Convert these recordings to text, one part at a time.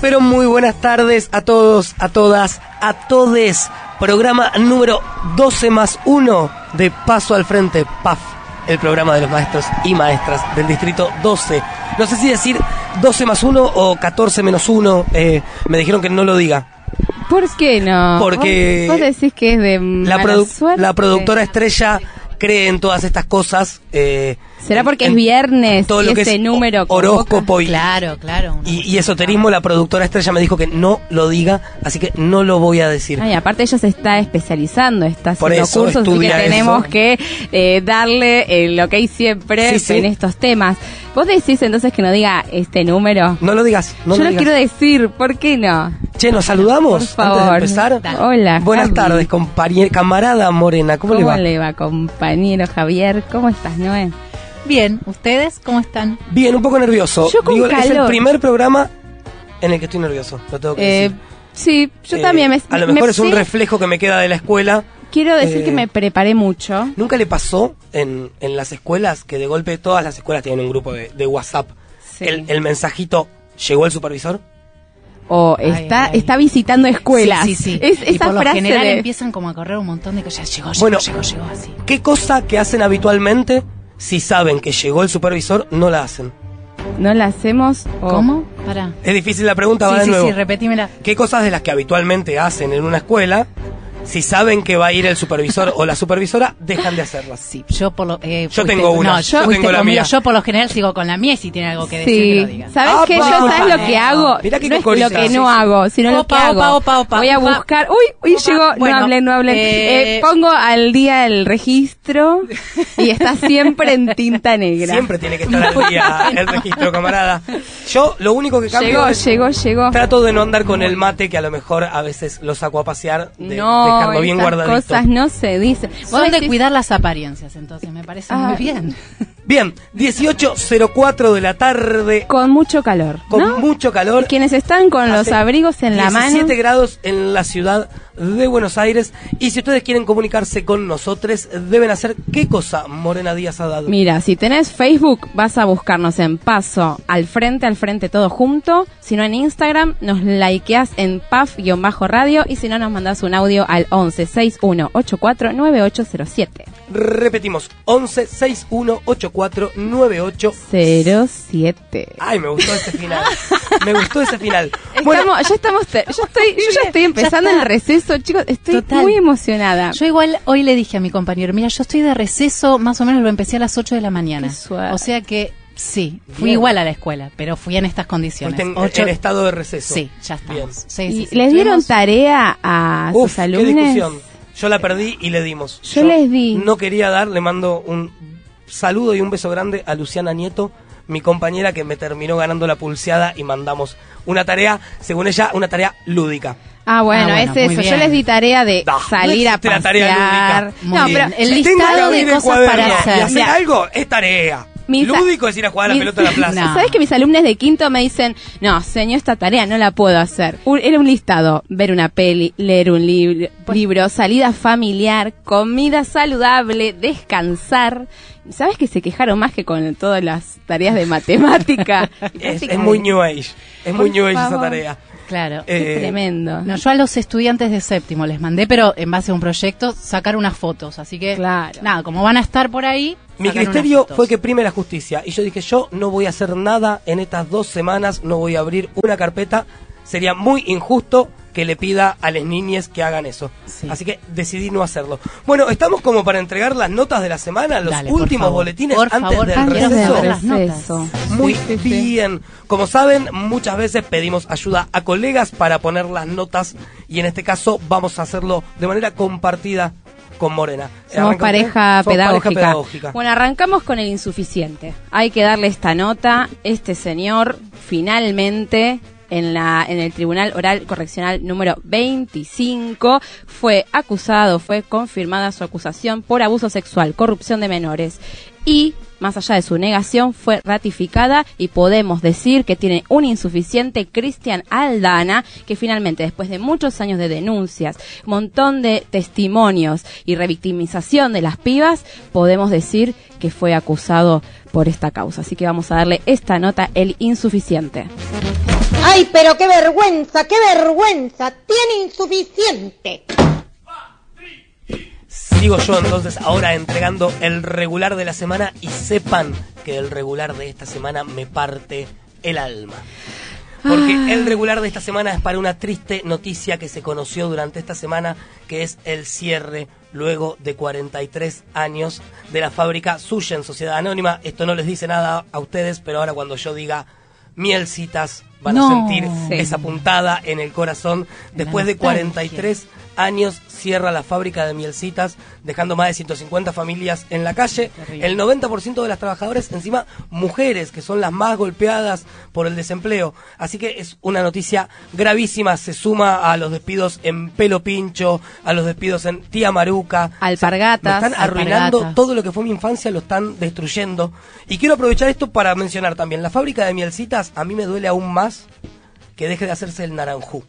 Pero muy buenas tardes a todos, a todas, a todes. Programa número 12 más 1 de Paso al Frente, PAF, el programa de los maestros y maestras del distrito 12. No sé si decir 12 más 1 o 14 menos 1. eh, me dijeron que no lo diga. ¿Por qué no? Porque Vos, vos decís que es de La, produ- suerte. la productora estrella cree en todas estas cosas. eh, ¿Será porque en es viernes todo y lo que ese es número ho- horóscopo y, Claro, claro. y, y esoterismo, la productora estrella me dijo que no lo diga, así que no lo voy a decir. Ay, aparte ella se está especializando, está Por haciendo eso, cursos, así que tenemos eso. que eh, darle el ok siempre Sí, sí. en estos temas. ¿Vos decís entonces que no diga este número? No lo digas, no Yo lo lo digas. quiero decir, ¿por qué no? Che, ¿nos saludamos Por favor. antes de empezar? Hola, Buenas Javi. tardes, compañe- camarada Morena, ¿cómo, ¿Cómo, le va? compañero Javier? ¿Cómo estás, Noé? Bien, ¿ustedes cómo están? Bien, un poco nervioso. Yo con Digo, es el primer programa en el que estoy nervioso, lo tengo que Eh, decir. sí, yo Eh, también me A lo me- mejor es un sí, reflejo que me queda de la escuela. Quiero decir eh, que me preparé mucho. ¿Nunca le pasó en, en las escuelas que de golpe todas las escuelas tienen un grupo de, de WhatsApp? Sí. El, el mensajito, ¿llegó el supervisor? O está, ay. está visitando escuelas. Sí, sí, sí. Es, y esa por lo frase general de- empiezan como a correr un montón de cosas. Llegó, llegó, Bueno. llegó, llegó, así. ¿Qué cosa que hacen habitualmente si saben que llegó el supervisor no la hacen? no la hacemos. o- ¿Cómo? Pará. Es difícil la pregunta, va Sí, de sí, nuevo. sí, repetímela. ¿Qué cosas de las que habitualmente hacen en una escuela, si saben que va a ir el supervisor o la supervisora, dejan de hacerlas? Sí, yo por lo... eh, Yo fuiste- tengo una, No, yo tengo la conmigo. mía. Yo por lo general sigo con la mía y si tiene algo que decir que lo Sí, digan. ¿sabes Ah, qué? Yo sabes lo que hago. Mirá qué no es lo que Sí, no sí. hago, sino lo que Opa, hago. opa, opa, opa, Voy a opa. buscar. Uy, uy, Opa. llegó. Bueno, no hablé, no hablé. eh, Eh, pongo al día el registro y está siempre en tinta negra. Siempre tiene que estar al día el registro, camarada. Yo lo único que cambio Llegó, es llegó, llegó. trato de no andar con el mate, que a lo mejor a veces lo saco a pasear, de no, dejarlo bien esas guardadito. cosas no se dicen. Vos Son de cuidar las apariencias, entonces me parece Ah. muy bien. Bien, 18.04 de la tarde, Con mucho calor, con ¿no? mucho calor. Quienes están con los abrigos en la mano. 17 grados en la ciudad de Buenos Aires. Y si ustedes quieren comunicarse con nosotros, deben hacer qué cosa, Morena Díaz Haddad. Mira, si tenés Facebook, vas a buscarnos en Paso al frente, al frente todo junto. Si no en Instagram, nos likeás en paf-radio y si no nos mandás un audio al 11 6184 9807. Repetimos, 11 61 84 98 07. Ay, me gustó ese final. Me gustó ese final. Bueno, ya estamos, yo estoy, yo ya estoy empezando está. el receso, chicos, estoy Total. muy emocionada. Yo igual hoy le dije a mi compañero, mira, yo estoy de receso, más o menos lo empecé a las 8 de la mañana. Qué. O sea que sí, fui Bien. igual a la escuela, pero fui en estas condiciones. en, Ocho- en estado de receso. Sí, ya estamos. Sí, ¿Y sí, sí, les dieron tarea a Uf, sus qué alumnos? discusión. Yo la perdí y le dimos. Yo les di. No quería dar, le mando un saludo y un beso grande a Luciana Nieto, mi compañera que me terminó ganando la pulseada y mandamos una tarea, según ella, una tarea lúdica. Ah, bueno, Ah, bueno, es eso. Yo les di tarea de No, salir no a existe la tarea pasear. lúdica. No, bien. pero El Si tengo que listado de cosas cuaderno para Y hacer. algo es tarea. Mis Lúdico es ir a jugar a la mis- pelota a la plaza. No. ¿Sabes que mis alumnos de quinto me dicen, no, señor, esta tarea no la puedo hacer? Un- era un listado, ver una peli, leer un libro, libro, salida familiar, comida saludable, descansar. ¿Sabes que se quejaron más que con todas las tareas de matemática? Es, muy New Age. Es muy New Age esa tarea. Claro. Qué Eh, tremendo. No, yo a los estudiantes de séptimo les mandé, pero en base a un proyecto, sacar unas fotos. Así que, Claro. nada, como van a estar por ahí. Mi criterio fue que prime la justicia. Y yo dije, yo no voy a hacer nada en estas dos semanas, no voy a abrir una carpeta. Sería muy injusto que le pida a las niñas que hagan eso. Sí. Así que decidí no hacerlo. Bueno, estamos como para entregar las notas de la semana, los Dale, últimos favor. boletines Por antes favor, del Antes receso. las notas. Muy Sí, sí, sí. bien. Como saben, muchas veces pedimos ayuda a colegas para poner las notas y en este caso vamos a hacerlo de manera compartida con Morena. Somos pareja. Somos pedagógica. pareja pedagógica. Bueno, arrancamos con el insuficiente. Hay que darle esta nota. Este señor finalmente en la en el Tribunal Oral Correccional número 25 fue acusado, fue confirmada su acusación por abuso sexual, corrupción de menores y más allá de su negación, fue ratificada y podemos decir que tiene un insuficiente Cristian Aldana, que finalmente, después de muchos años de denuncias, montón de testimonios y revictimización de las pibas, podemos decir que fue acusado por esta causa. Así que vamos a darle esta nota, el insuficiente. ¡Ay, pero qué vergüenza, qué vergüenza! ¡Tiene insuficiente! Sigo yo entonces ahora entregando el regular de la semana y sepan que el regular de esta semana me parte el alma. Porque Ah. el regular de esta semana es para una triste noticia que se conoció durante esta semana, que es el cierre luego de 43 años de la fábrica Suya en Sociedad Anónima. Esto no les dice nada a ustedes, pero ahora cuando yo diga mielcitas van No. a sentir Sí. esa puntada en el corazón. Después de nostalgia. 43 años cierra la fábrica de mielcitas, dejando más de 150 familias en la calle. El 90% de las trabajadoras, encima mujeres, que son las más golpeadas por el desempleo. Así que es una noticia gravísima. Se suma a los despidos en Pelo Pincho, a los despidos en Tía Maruca. Alpargatas. Me están arruinando Alpargatas. todo lo que fue mi infancia, lo están destruyendo. Y quiero aprovechar esto para mencionar también, la fábrica de mielcitas a mí me duele aún más que deje de hacerse el naranjú,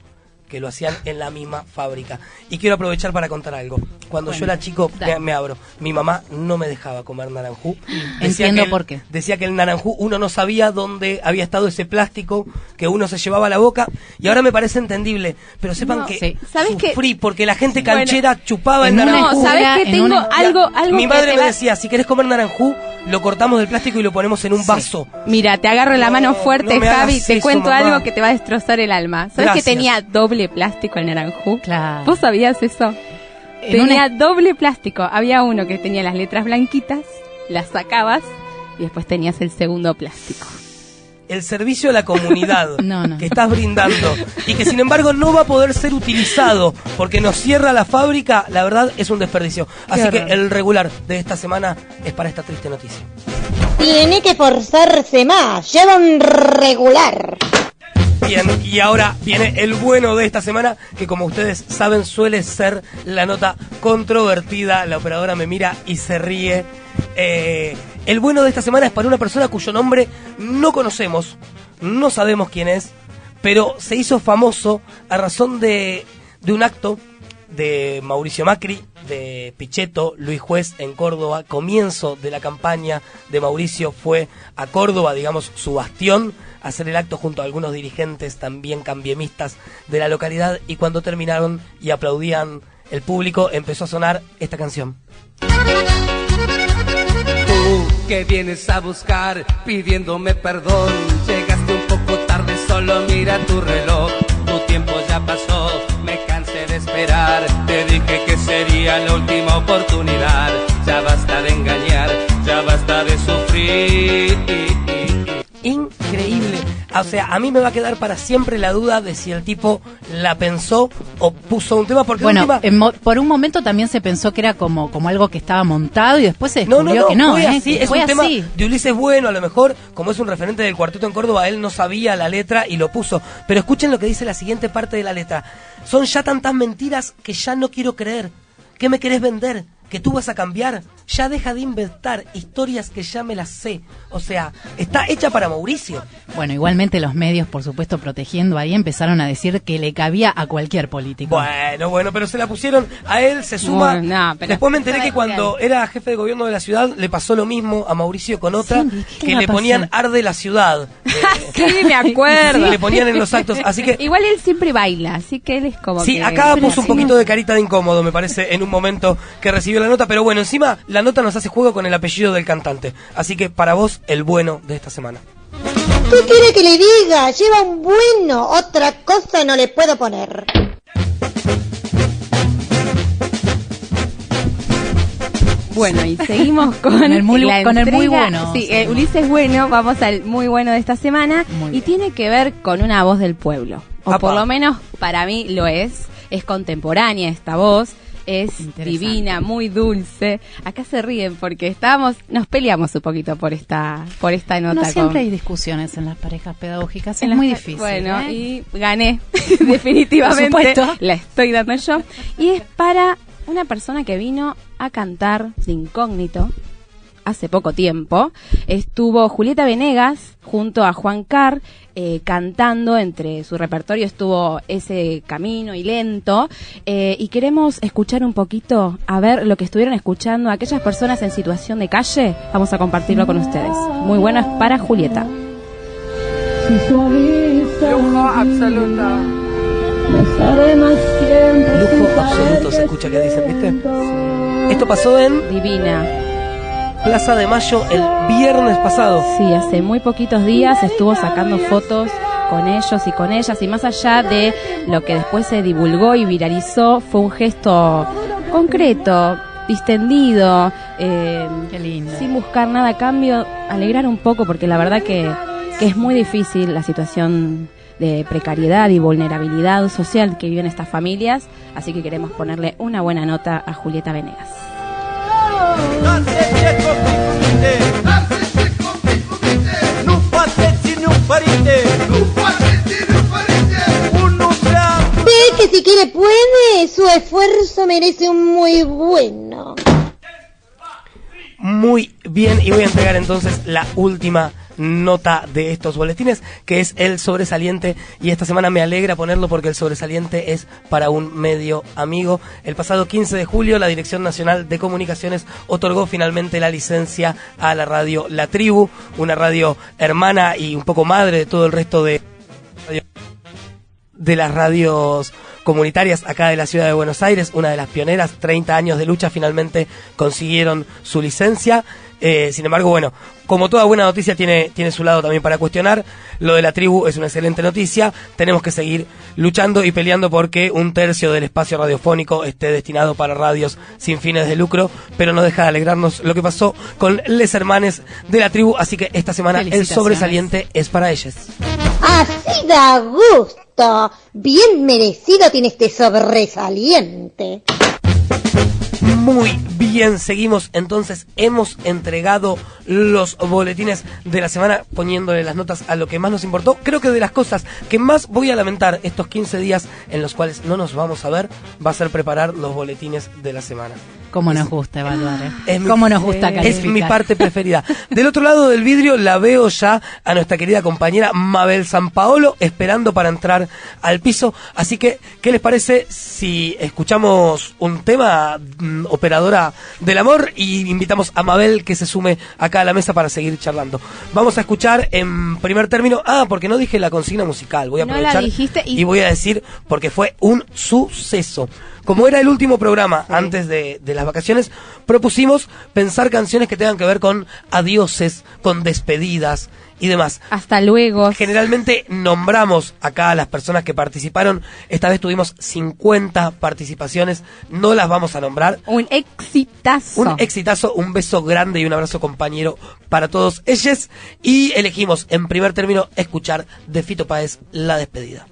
que lo hacían en la misma fábrica. Y quiero aprovechar para contar algo. Cuando yo era chico, me, me abro, mi mamá no me dejaba comer naranjú. Entiendo que el- por qué. Decía que el naranjú uno no sabía dónde había estado ese plástico que uno se llevaba a la boca. Y ahora me parece entendible. Pero sepan No, que sí. ¿Sabes sufrí porque la gente Bueno, canchera chupaba el naranjú. No, ¿sabes en Tengo una- algo, algo Mi que madre me va- decía, si querés comer naranjú, lo cortamos del plástico y lo ponemos en un vaso. Mira, te agarro la mano No, fuerte, no Javi. Te eso, cuento mamá. algo que te va a destrozar el alma. ¿Sabes que Gracias. tenía doble plástico el naranjú? Claro. ¿Vos sabías eso? En tenía una- doble plástico. Había uno que tenía las letras blanquitas, las sacabas y después tenías el segundo plástico. el servicio a la comunidad No, no. que estás brindando y que sin embargo no va a poder ser utilizado porque nos cierra la fábrica, la verdad es un desperdicio. Así que el regular de esta semana es para esta triste noticia. Tiene que forzarse más. Lleva un regular. Bien, y ahora viene el bueno de esta semana, que como ustedes saben suele ser la nota controvertida. La operadora me mira y se ríe. Eh, el bueno de esta semana es para una persona cuyo nombre no conocemos, no sabemos quién es, pero se hizo famoso a razón de, de un acto de Mauricio Macri, de Pichetto, Luis Juez en Córdoba. Comienzo de la campaña de Mauricio fue a Córdoba, digamos, su bastión, hacer el acto junto a algunos dirigentes también cambiemistas de la localidad y cuando terminaron y aplaudían el público empezó a sonar esta canción. Tú que vienes a buscar pidiéndome perdón, llegaste un poco tarde, solo mira tu reloj. Tu tiempo ya pasó, me Te dije que sería la última oportunidad. Ya basta de engañar, ya basta de sufrir. Increíble. O sea, a mí me va a quedar para siempre la duda de si el tipo la pensó o puso un tema, porque Bueno, última- en mo- por un momento también se pensó que era como, como algo que estaba montado y después se No, descubrió no, no, que no, fue ¿eh? así, es fue un tema de Ulises Bueno, a lo mejor, como es un referente del cuarteto en Córdoba, él no sabía la letra y lo puso. Pero escuchen lo que dice la siguiente parte de la letra. Son ya tantas mentiras que ya no quiero creer. ¿Qué me querés vender? ¿Que tú vas a cambiar? Ya deja de inventar historias que ya me las sé. O sea, está hecha para Mauricio. Bueno, igualmente los medios, por supuesto, protegiendo ahí, empezaron a decir que le cabía a cualquier político. Bueno, bueno, pero se la pusieron a él, se suma. Bueno, no, pero- Después me enteré que cuando era jefe de gobierno de la ciudad le pasó lo mismo a Mauricio con otra, Sí, ¿qué que le ponían arde la ciudad. Sí, me acuerdo. Sí, le ponían en los actos, así que- Igual él siempre baila, así que él es como Sí, que- acá puso un poquito de carita de incómodo, me parece, en un momento que recibió la nota, pero bueno, encima la nota nos hace juego con el apellido del cantante. Así que para vos, el bueno de esta semana. ¿Qué quiere que le diga? Lleva un bueno. Otra cosa no le puedo poner. Bueno, y seguimos con, el muy- la con el muy bueno. Sí, eh, Ulises Bueno, vamos al muy bueno de esta semana. Muy y bien. tiene que ver con una voz del pueblo. O Apa. por lo menos para mí lo es. Es contemporánea esta voz. Es divina, muy dulce. Acá se ríen porque estábamos, nos peleamos un poquito por esta, por esta nota. No con- siempre hay discusiones en las parejas pedagógicas, es muy difícil. Bueno, ¿eh? y gané, definitivamente. La estoy dando yo. Y es para una persona que vino a cantar de incógnito hace poco tiempo. Estuvo Julieta Venegas junto a Juan Carr eh, cantando. Entre su repertorio estuvo ese camino y lento. Eh, y queremos escuchar un poquito, a ver lo que estuvieron escuchando aquellas personas en situación de calle. Vamos a compartirlo con ustedes. Muy bueno es para Julieta. Lujo absoluto. Lujo absoluto se escucha que dicen, ¿viste? Esto pasó en Divina. Plaza de Mayo el viernes pasado. Sí, hace muy poquitos días estuvo sacando fotos con ellos y con ellas y más allá de lo que después se divulgó y viralizó, fue un gesto concreto, distendido, eh, Qué lindo. sin buscar nada a cambio, alegrar un poco porque la verdad que, que es muy difícil la situación de precariedad y vulnerabilidad social que viven estas familias, así que queremos ponerle una buena nota a Julieta Venegas. Ve que si quiere puede, su esfuerzo merece un muy bueno. Muy bien, y voy a entregar entonces la última nota de estos boletines, que es el sobresaliente, y esta semana me alegra ponerlo porque el sobresaliente es para un medio amigo. El pasado 15 de julio, la Dirección Nacional de Comunicaciones otorgó finalmente la licencia a la radio La Tribu, una radio hermana y un poco madre de todo el resto de de las radios comunitarias acá de la ciudad de Buenos Aires, una de las pioneras, 30 años de lucha, finalmente consiguieron su licencia. Eh, sin embargo, bueno, como toda buena noticia tiene, tiene su lado también para cuestionar, lo de la tribu es una excelente noticia, tenemos que seguir luchando y peleando porque un tercio del espacio radiofónico esté destinado para radios sin fines de lucro, pero no deja de alegrarnos lo que pasó con les hermanes de la tribu, así que esta semana el sobresaliente es para ellos. Así da gusto. Bien merecido tiene este sobresaliente. Muy bien, seguimos. Entonces, hemos entregado los boletines de la semana poniéndole las notas a lo que más nos importó. Creo que de las cosas que más voy a lamentar estos 15 días en los cuales no nos vamos a ver va a ser preparar los boletines de la semana. Cómo nos gusta evaluar. eh. Es mi- nos gusta Es calificar. mi parte preferida. Del otro lado del vidrio la veo ya a nuestra querida compañera Mabel San Paolo esperando para entrar al piso. Así que, ¿qué les parece si escuchamos un tema, mm, operadora del amor, y invitamos a Mabel que se sume acá a la mesa para seguir charlando? Vamos a escuchar en primer término, ah, porque no dije la consigna musical, voy a No la aprovechar dijiste y- y voy a decir porque fue un suceso. Como era el último programa antes de, de las vacaciones, propusimos pensar canciones que tengan que ver con adioses, con despedidas y demás. Hasta luego. Generalmente nombramos acá a las personas que participaron. Esta vez tuvimos 50 participaciones. No las vamos a nombrar. Un exitazo. Un exitazo, un beso grande y un abrazo compañero para todos ellos. Y elegimos en primer término escuchar de Fito Páez la despedida.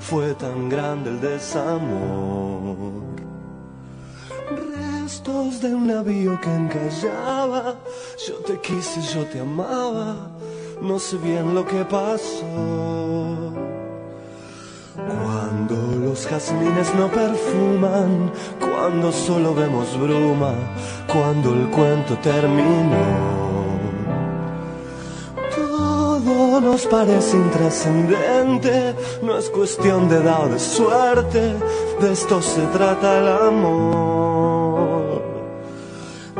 Fue tan grande el desamor. Restos de un navío que encallaba, yo te quise, yo te amaba, no sé bien lo que pasó. Cuando los jazmines no perfuman, cuando solo vemos bruma, cuando el cuento terminó. Todo nos parece intrascendente, no es cuestión de edad o de suerte, de esto se trata el amor.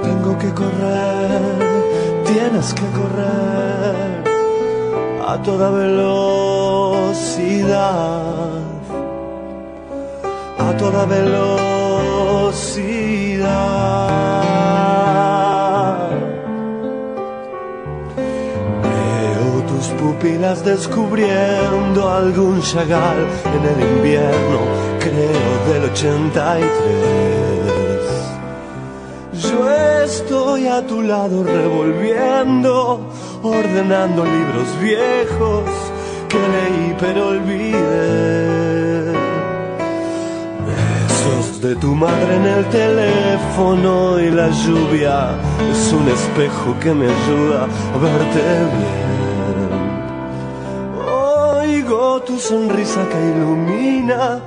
Tengo que correr, tienes que correr a toda velocidad, a toda velocidad. Pupilas descubriendo algún chagal en el invierno, creo del 83. Yo estoy a tu lado revolviendo, ordenando libros viejos que leí pero olvidé. Besos de tu madre en el teléfono y la lluvia es un espejo que me ayuda a verte bien. Tu sonrisa que ilumina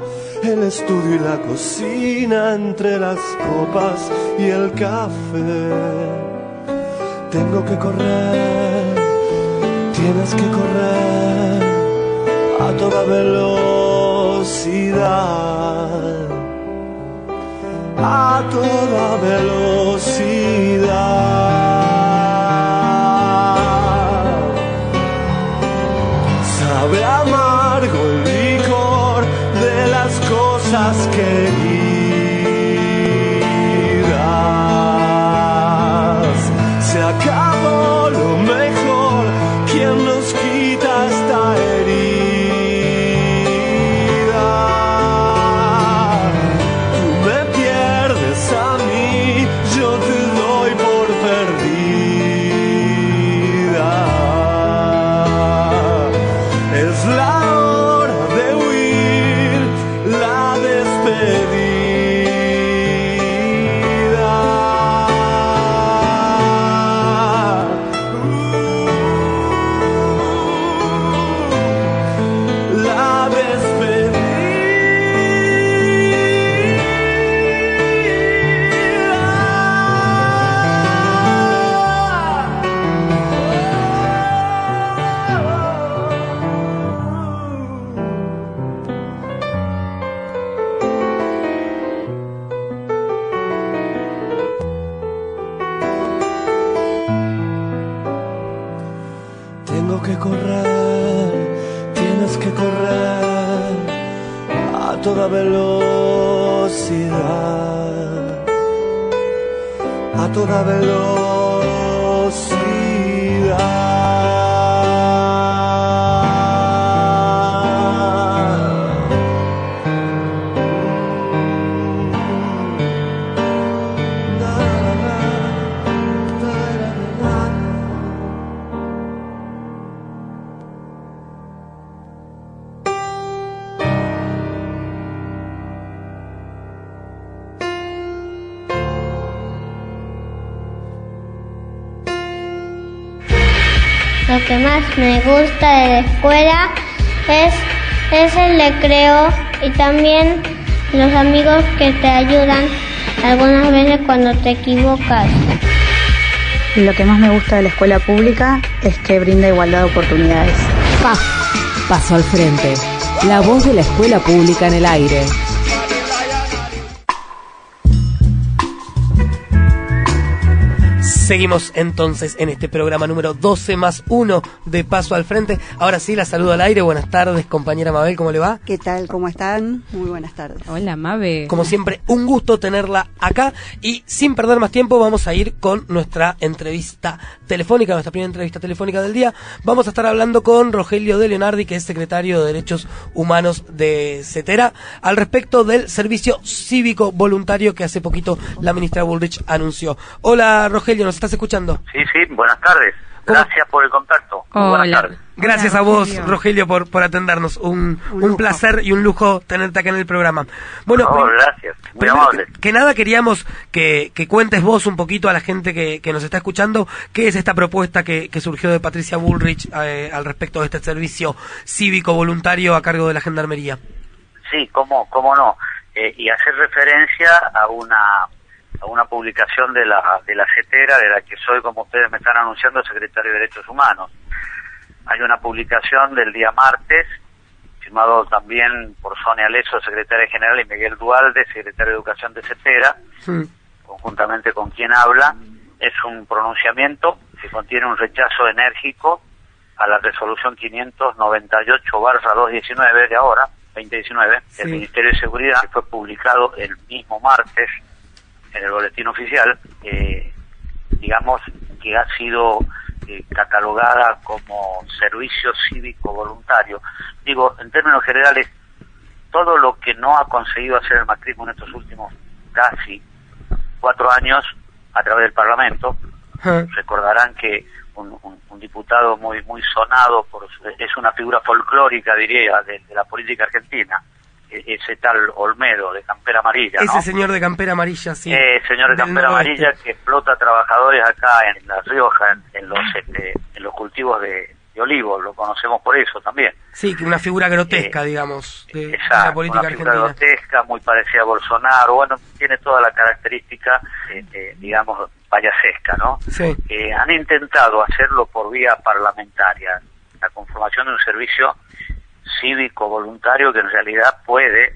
el estudio y la cocina entre las copas y el café. Tengo que correr, tienes que correr a toda velocidad, a toda velocidad. azkenik gusta de la escuela es, es el recreo y también los amigos que te ayudan algunas veces cuando te equivocas. Lo que más me gusta de la escuela pública es que brinda igualdad de oportunidades. Paso al Frente, la voz de la escuela pública en el aire. Seguimos entonces en este programa número 12 más 1 de Paso al Frente. Ahora sí, la saludo al aire. Buenas tardes, compañera Mabel, ¿cómo le va? ¿Qué tal? ¿Cómo están? Muy buenas tardes. Hola, Mabe. Como siempre, un gusto tenerla acá y sin perder más tiempo vamos a ir con nuestra entrevista telefónica, nuestra primera entrevista telefónica del día. Vamos a estar hablando con Rogelio de Leonardi, que es secretario de Derechos Humanos de CETERA, al respecto del servicio cívico voluntario que hace poquito la ministra Bullrich anunció. Hola Rogelio, ¿nos estás escuchando? Sí, sí, buenas tardes. Gracias por el contacto. Buenas tardes. Gracias Hola, a vos, Rogelio. Rogelio, por, por atendernos. Un, Un placer y un lujo tenerte acá en el programa. Bueno, gracias. Muy primero amable. que, que nada queríamos que, que cuentes vos un poquito a la gente que, que nos está escuchando qué es esta propuesta que, que surgió de Patricia Bullrich eh, al respecto de este servicio cívico voluntario a cargo de la Gendarmería. Sí, cómo, cómo no. Eh, y hacer referencia a una a una publicación de la de la CETERA, de la que soy, como ustedes me están anunciando, secretario de Derechos Humanos. Hay una publicación del día martes, firmado también por Sonia Leso, secretaria general, y Miguel Dualde, secretario de Educación de CETERA, conjuntamente con quien habla, es un pronunciamiento que contiene un rechazo enérgico a la resolución 598-219 de ahora, 2019, Sí. del Ministerio de Seguridad, que fue publicado el mismo martes en el boletín oficial, eh, digamos que ha sido eh, catalogada como servicio cívico voluntario. Digo, en términos generales, todo lo que no ha conseguido hacer el macrismo en estos últimos casi cuatro años a través del Parlamento, recordarán que un, un- un diputado muy muy sonado por es una figura folclórica diría de, de la política argentina ese tal Olmedo de campera amarilla, ¿no? Ese señor de campera amarilla, sí. Eh, señor de campera amarilla que explota trabajadores acá en La Rioja, en, en los este, en los cultivos de, de olivos, lo conocemos por eso también. Sí, que una figura grotesca, digamos, de, de la Exacto, política una figura argentina. grotesca, muy parecida a Bolsonaro, bueno, tiene toda la característica, eh, eh, digamos, payasesca, ¿no? Sí. Eh, han intentado hacerlo por vía parlamentaria, la conformación de un servicio cívico voluntario que en realidad puede,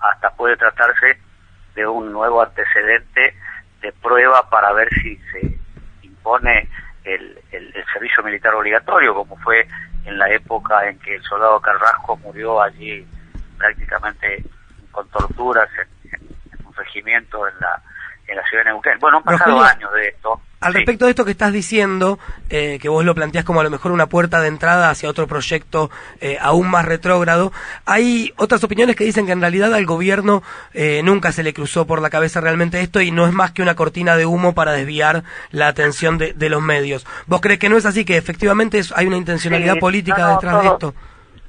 hasta puede tratarse de un nuevo antecedente de prueba para ver si se impone el, el- el servicio militar obligatorio, como fue en la época en que el soldado Carrasco murió allí prácticamente con torturas en, en- en un regimiento en la, en la ciudad de Neuquén. Bueno, han pasado Rogelio, años de esto. Al respecto de esto que estás diciendo, eh, que vos lo planteás como a lo mejor una puerta de entrada hacia otro proyecto eh, aún más retrógrado, hay otras opiniones que dicen que en realidad al gobierno eh, nunca se le cruzó por la cabeza realmente esto y no es más que una cortina de humo para desviar la atención de, de los medios. ¿Vos crees que no es así, que efectivamente es- hay una intencionalidad Sí, política no, no, detrás de esto?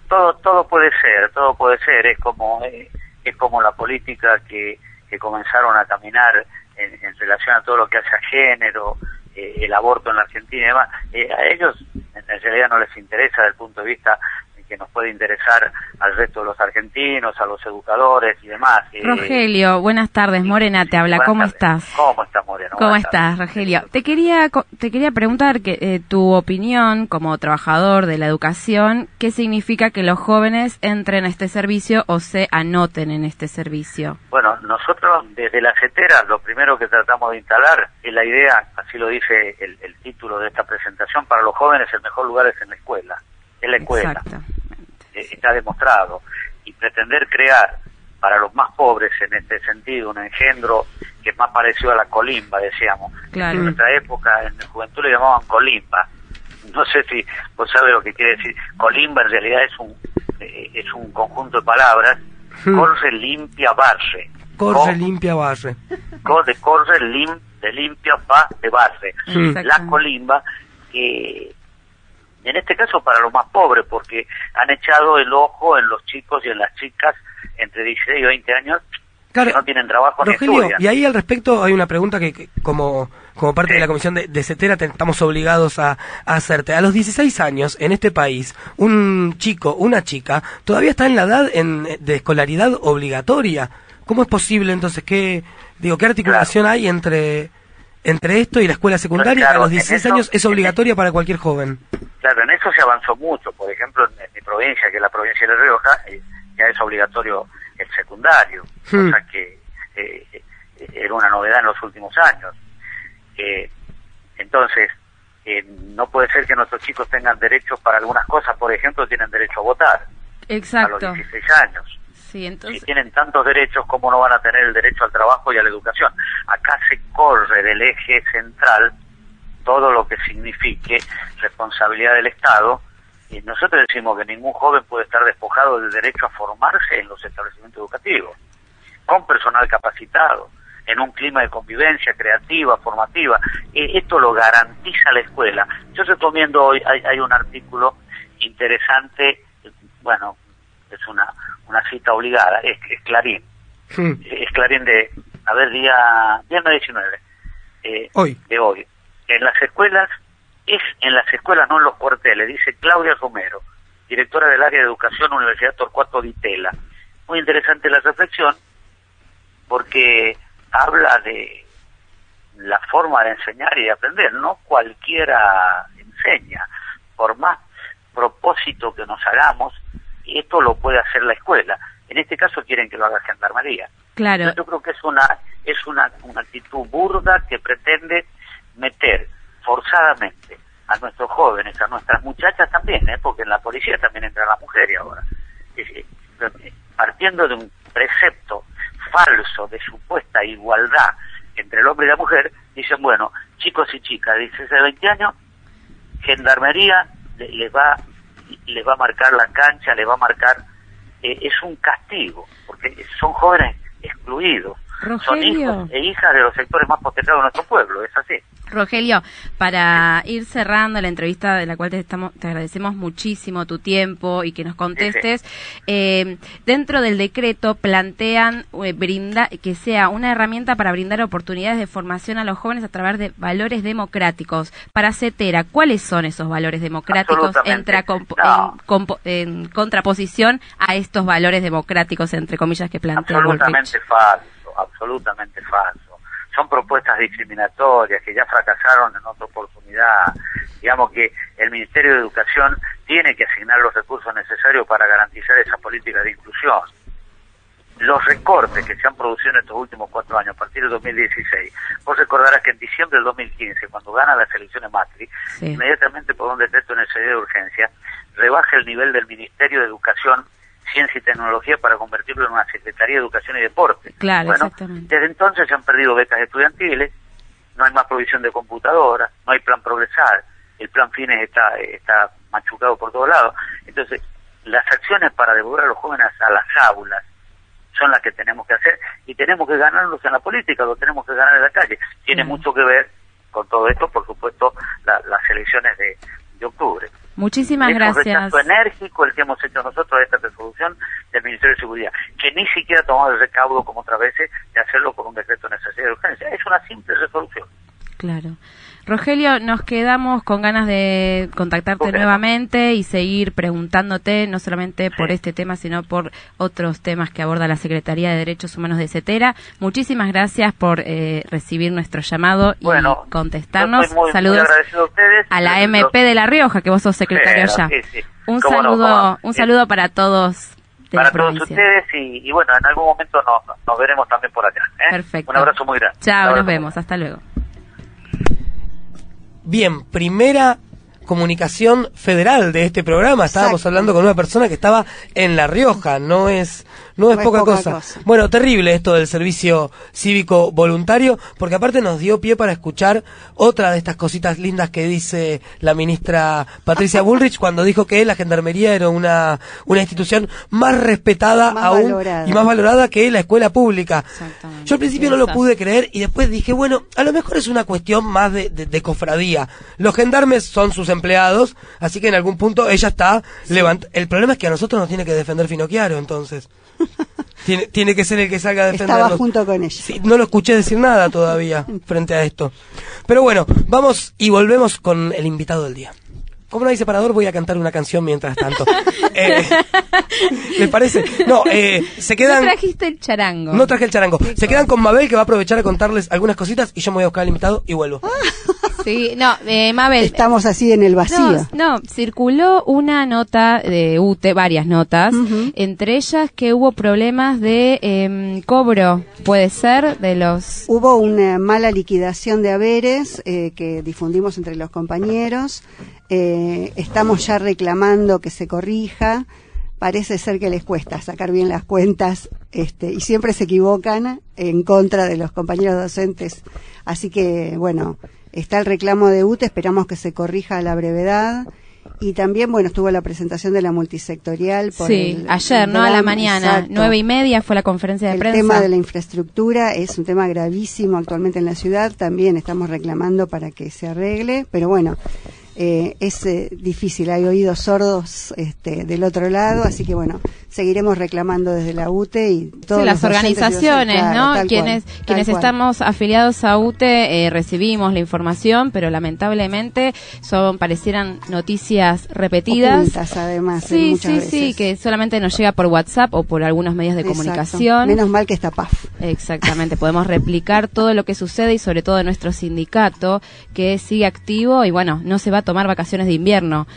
todo todo puede ser todo puede ser es como eh, es como la política que, que comenzaron a caminar en, en relación a todo lo que hace a género eh, el aborto en la Argentina y demás Eh, a ellos en realidad no les interesa desde el punto de vista que nos puede interesar al resto de los argentinos a los educadores y demás Rogelio, buenas tardes. Morena te habla. buenas ¿Cómo tardes. estás? cómo está Moreno ¿Cómo Buenas tardes. estás, Rogelio? Te quería te quería preguntar que eh, tu opinión como trabajador de la educación, ¿qué significa que los jóvenes entren a este servicio o se anoten en este servicio? Bueno, nosotros desde la CETERA lo primero que tratamos de instalar es la idea, así lo dice el, el título de esta presentación, para los jóvenes el mejor lugar es en la escuela, es la escuela, Exacto. Eh, está demostrado. Y pretender crear para los más pobres en este sentido un engendro que es más parecido a la colimba, decíamos. Claro. En nuestra época, en la juventud le llamaban colimba. No sé si vos sabés lo que quiere decir. Colimba en realidad es un, eh, es un conjunto de palabras. Hmm. Corre, limpia, barre. Corre, limpia, barre. Co- de corre, lim, de limpia, va, de barre. Mm. La colimba, que en este caso para los más pobres, porque han echado el ojo en los chicos y en las chicas entre 16 y 20 años Claro, que no tienen trabajo Rogelio, y ahí al respecto hay una pregunta que, que como, como parte de la comisión de, de CETERA te- estamos obligados a, a hacerte. A los 16 años, en este país, un chico, una chica, todavía está en la edad en- de escolaridad obligatoria. ¿Cómo es posible entonces? ¿Qué, digo, ¿qué articulación hay entre, entre esto y la escuela secundaria? Claro, a los en 16 eso- años es obligatoria para cualquier joven. Claro, en eso se avanzó mucho. Por ejemplo, en, en mi provincia, que es la provincia de La Rioja, eh, ya es obligatorio el secundario, Hmm. cosa que eh, era una novedad en los últimos años. Eh, entonces, eh, no puede ser que nuestros chicos tengan derechos para algunas cosas, por ejemplo, tienen derecho a votar a Exacto. los 16 años. Sí, Si tienen tantos derechos, ¿cómo no van a tener el derecho al trabajo y a la educación? Acá se corre del eje central todo lo que signifique responsabilidad del Estado. Y nosotros decimos que ningún joven puede estar despojado del derecho a formarse en los establecimientos educativos, con personal capacitado, en un clima de convivencia creativa, formativa. Eh, esto lo garantiza la escuela. Yo recomiendo hoy, hay, hay un artículo interesante, bueno, es una, una cita obligada, es, es Clarín, Hmm. es Clarín de, a ver, día, viernes 19, eh, Hoy. de hoy. En las escuelas, es en las escuelas, no en los cuarteles, dice Claudia Romero, directora del área de educación Universidad Torcuato Di Tella. Muy interesante la reflexión, porque habla de la forma de enseñar y de aprender. No cualquiera enseña, por más propósito que nos hagamos, esto lo puede hacer la escuela. En este caso quieren que lo haga Gendarmería. claro, Yo creo que es una es una, una actitud burda que pretende meter forzadamente a nuestros jóvenes, a nuestras muchachas también, ¿eh? porque en la policía también entran las mujeres ahora, Es decir, partiendo de un precepto falso de supuesta igualdad entre el hombre y la mujer, dicen, bueno, chicos y chicas de 16 a 20 años, gendarmería le- les va les va a marcar la cancha, le va a marcar, eh, es un castigo, porque son jóvenes excluidos, son hijos e hijas de los sectores más postergados de nuestro pueblo, es así. Rogelio, para ir cerrando la entrevista de la cual te, estamos, te agradecemos muchísimo tu tiempo y que nos contestes, eh, dentro del decreto plantean eh, brinda, que sea una herramienta para brindar oportunidades de formación a los jóvenes a través de valores democráticos. Para CETERA, ¿cuáles son esos valores democráticos en, No. contraposición a estos valores democráticos, entre comillas, que plantea absolutamente falso, absolutamente falso. Son propuestas discriminatorias que ya fracasaron en otra oportunidad. Digamos que el Ministerio de Educación tiene que asignar los recursos necesarios para garantizar esa política de inclusión. Los recortes que se han producido en estos últimos cuatro años, a partir de 2016, vos recordarás que en diciembre del 2015, cuando gana las elecciones Macri, Sí. inmediatamente por un decreto necesario de urgencia, rebaja el nivel del Ministerio de Educación, Ciencia y Tecnología para convertirlo en una Secretaría de Educación y Deporte. Claro, Bueno, exactamente. desde entonces se han perdido becas estudiantiles, no hay más provisión de computadoras, no hay plan progresar, el plan fines está, está machucado por todos lados. Entonces, las acciones para devolver a los jóvenes a las aulas son las que tenemos que hacer y tenemos que ganarlos en la política, lo tenemos que ganar en la calle. Tiene mucho que ver con todo esto, por supuesto, la- las elecciones de, de octubre. Muchísimas Es un gracias. rechazo enérgico el que hemos hecho nosotros a esta resolución del Ministerio de Seguridad, que ni siquiera ha tomado el recaudo, como otras veces, de hacerlo por un decreto necesario de urgencia. Es una simple resolución. Claro. Rogelio, nos quedamos con ganas de contactarte nuevamente y seguir preguntándote, no solamente por este tema, sino por otros temas que aborda la Secretaría de Derechos Humanos de CETERA. Muchísimas gracias por eh, recibir nuestro llamado y contestarnos. Muy, Saludos muy a ustedes. a la MP de La Rioja, que vos sos secretario allá. sí, sí. Un saludo, no. un saludo para todos de para la todos provincia. ustedes y, y bueno, en algún momento nos, nos veremos también por allá. ¿eh? Perfecto. Un abrazo muy grande. Chao, nos vemos. Hasta luego. Bien, primera comunicación federal de este programa. Estábamos Exacto. hablando con una persona que estaba en La Rioja, no es no es poca, cosa. cosa. Bueno, terrible esto del servicio cívico voluntario, porque aparte nos dio pie para escuchar otra de estas cositas lindas que dice la ministra Patricia Bullrich cuando dijo que la gendarmería era una, una institución más respetada Más aún valorada. y más valorada que la escuela pública. Yo al principio no lo pude creer y después dije, bueno, a lo mejor es una cuestión más de, de- de cofradía. Los gendarmes son sus empleados, así que en algún punto ella está levant- El problema es que a nosotros nos tiene que defender Finocchiaro, entonces. tiene, tiene que ser el que salga a defendernos. Estaba junto con ella. Sí, no lo escuché decir nada todavía frente a esto. Pero bueno, vamos y volvemos con el invitado del día. Como no hay separador, voy a cantar una canción mientras tanto. Eh, ¿Les parece? No, eh, se quedan... No trajiste el charango. No traje el charango. Se quedan con Mabel que va a aprovechar a contarles algunas cositas y yo me voy a buscar al invitado y vuelvo. Sí, no, eh, Mabel. Estamos así en el vacío. No, no, circuló una nota de UTE, varias notas, entre ellas que hubo problemas de em, cobro, puede ser, de los... Hubo una mala liquidación de haberes eh, que difundimos entre los compañeros. Eh, estamos ya reclamando que se corrija. Parece ser que les cuesta sacar bien las cuentas este, y siempre se equivocan en contra de los compañeros docentes. Así que, bueno, está el reclamo de UTE, esperamos que se corrija a la brevedad. Y también, bueno, estuvo la presentación de la multisectorial. Por Sí, el- ayer, ¿no? A la mañana, nueve y media fue la conferencia de El prensa. tema de la infraestructura es un tema gravísimo actualmente en la ciudad. También estamos reclamando para que se arregle, pero bueno, eh, es eh, difícil. Hay oídos sordos este, del otro lado, así que bueno, seguiremos reclamando desde la UTE y todas Sí, las organizaciones, ¿no? quienes quienes estamos afiliados a UTE eh, recibimos la información, pero lamentablemente son parecieran noticias repetidas. Ocultas, además, eh, Sí, muchas sí, veces. sí, que solamente nos llega por WhatsApp o por algunos medios de Exacto. comunicación. Menos mal que está PAF. Exactamente, podemos replicar todo lo que sucede y sobre todo nuestro sindicato que sigue activo y bueno, no se va a tomar vacaciones de invierno,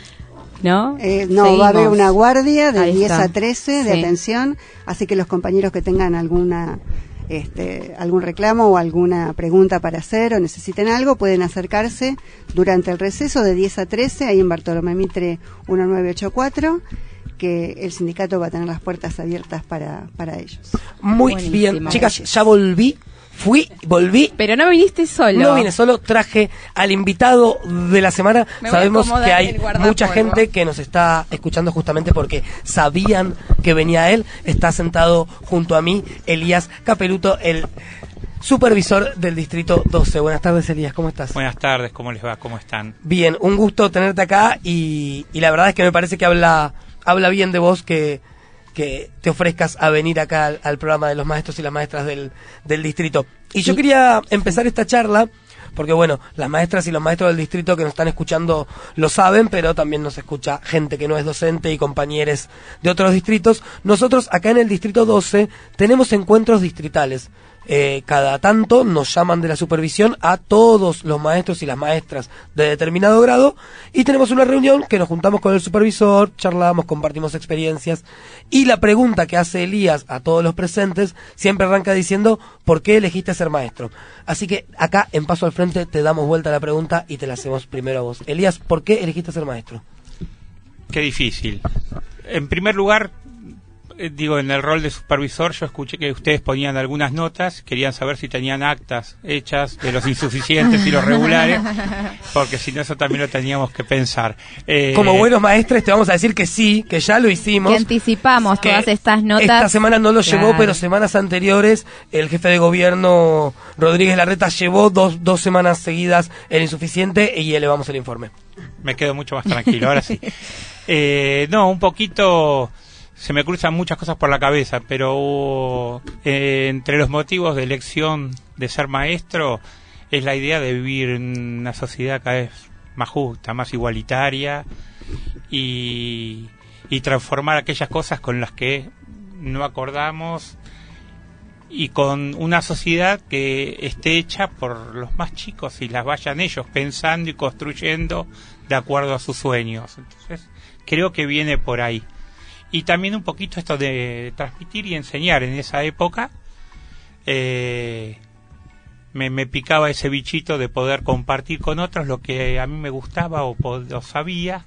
¿no? Eh, no, va a haber una guardia de Ahí 10 está. a 13 de Sí. atención, así que los compañeros que tengan alguna este, algún reclamo o alguna pregunta para hacer o necesiten algo, pueden acercarse durante el receso de 10 a 13, ahí en Bartolomé Mitre 1984, que el sindicato va a tener las puertas abiertas para, para ellos. Muy Buenísimo. bien, chicas, ya volví, fui, volví. Pero no viniste solo. No vine solo, traje al invitado de la semana. Sabemos que hay mucha gente que nos está escuchando justamente porque sabían que venía él. Está sentado junto a mí Elías Capeluto, el supervisor del Distrito 12. Buenas tardes, Elías, ¿cómo estás? Buenas tardes, ¿cómo les va? ¿Cómo están? Bien, un gusto tenerte acá y, y la verdad es que me parece que habla, habla bien de vos que, que te ofrezcas a venir acá al, al programa de los maestros y las maestras del, del distrito. Y yo quería empezar esta charla porque bueno, las maestras y los maestros del distrito que nos están escuchando lo saben, pero también nos escucha gente que no es docente y compañeros de otros distritos. Nosotros acá en el distrito 12 tenemos encuentros distritales. Eh, cada tanto nos llaman de la supervisión a todos los maestros y las maestras de determinado grado y tenemos una reunión que nos juntamos con el supervisor, charlamos, compartimos experiencias y la pregunta que hace Elías a todos los presentes siempre arranca diciendo ¿por qué elegiste ser maestro? Así que acá en Paso al Frente te damos vuelta a la pregunta y te la hacemos primero a vos. Elías, ¿por qué elegiste ser maestro? Qué difícil. En primer lugar, digo, en el rol de supervisor, yo escuché que ustedes ponían algunas notas, querían saber si tenían actas hechas de los insuficientes y los regulares, porque si no, eso también lo teníamos que pensar. Eh, Como buenos maestres, te vamos a decir que sí, que ya lo hicimos. Que anticipamos Que todas estas notas. Esta semana no lo llevó, pero semanas anteriores el jefe de gobierno Rodríguez Larreta llevó dos, dos semanas seguidas el insuficiente y elevamos el informe. me quedo mucho más tranquilo, ahora sí. Eh, no, un poquito se me cruzan muchas cosas por la cabeza, pero eh, entre los motivos de elección de ser maestro es la idea de vivir en una sociedad cada vez más justa, más igualitaria y, y transformar aquellas cosas con las que no acordamos y con una sociedad que esté hecha por los más chicos y las vayan ellos pensando y construyendo de acuerdo a sus sueños. Entonces, creo que viene por ahí. Y también un poquito esto de transmitir y enseñar en esa época. eh, me, me picaba ese bichito de poder compartir con otros lo que a mí me gustaba o, o sabía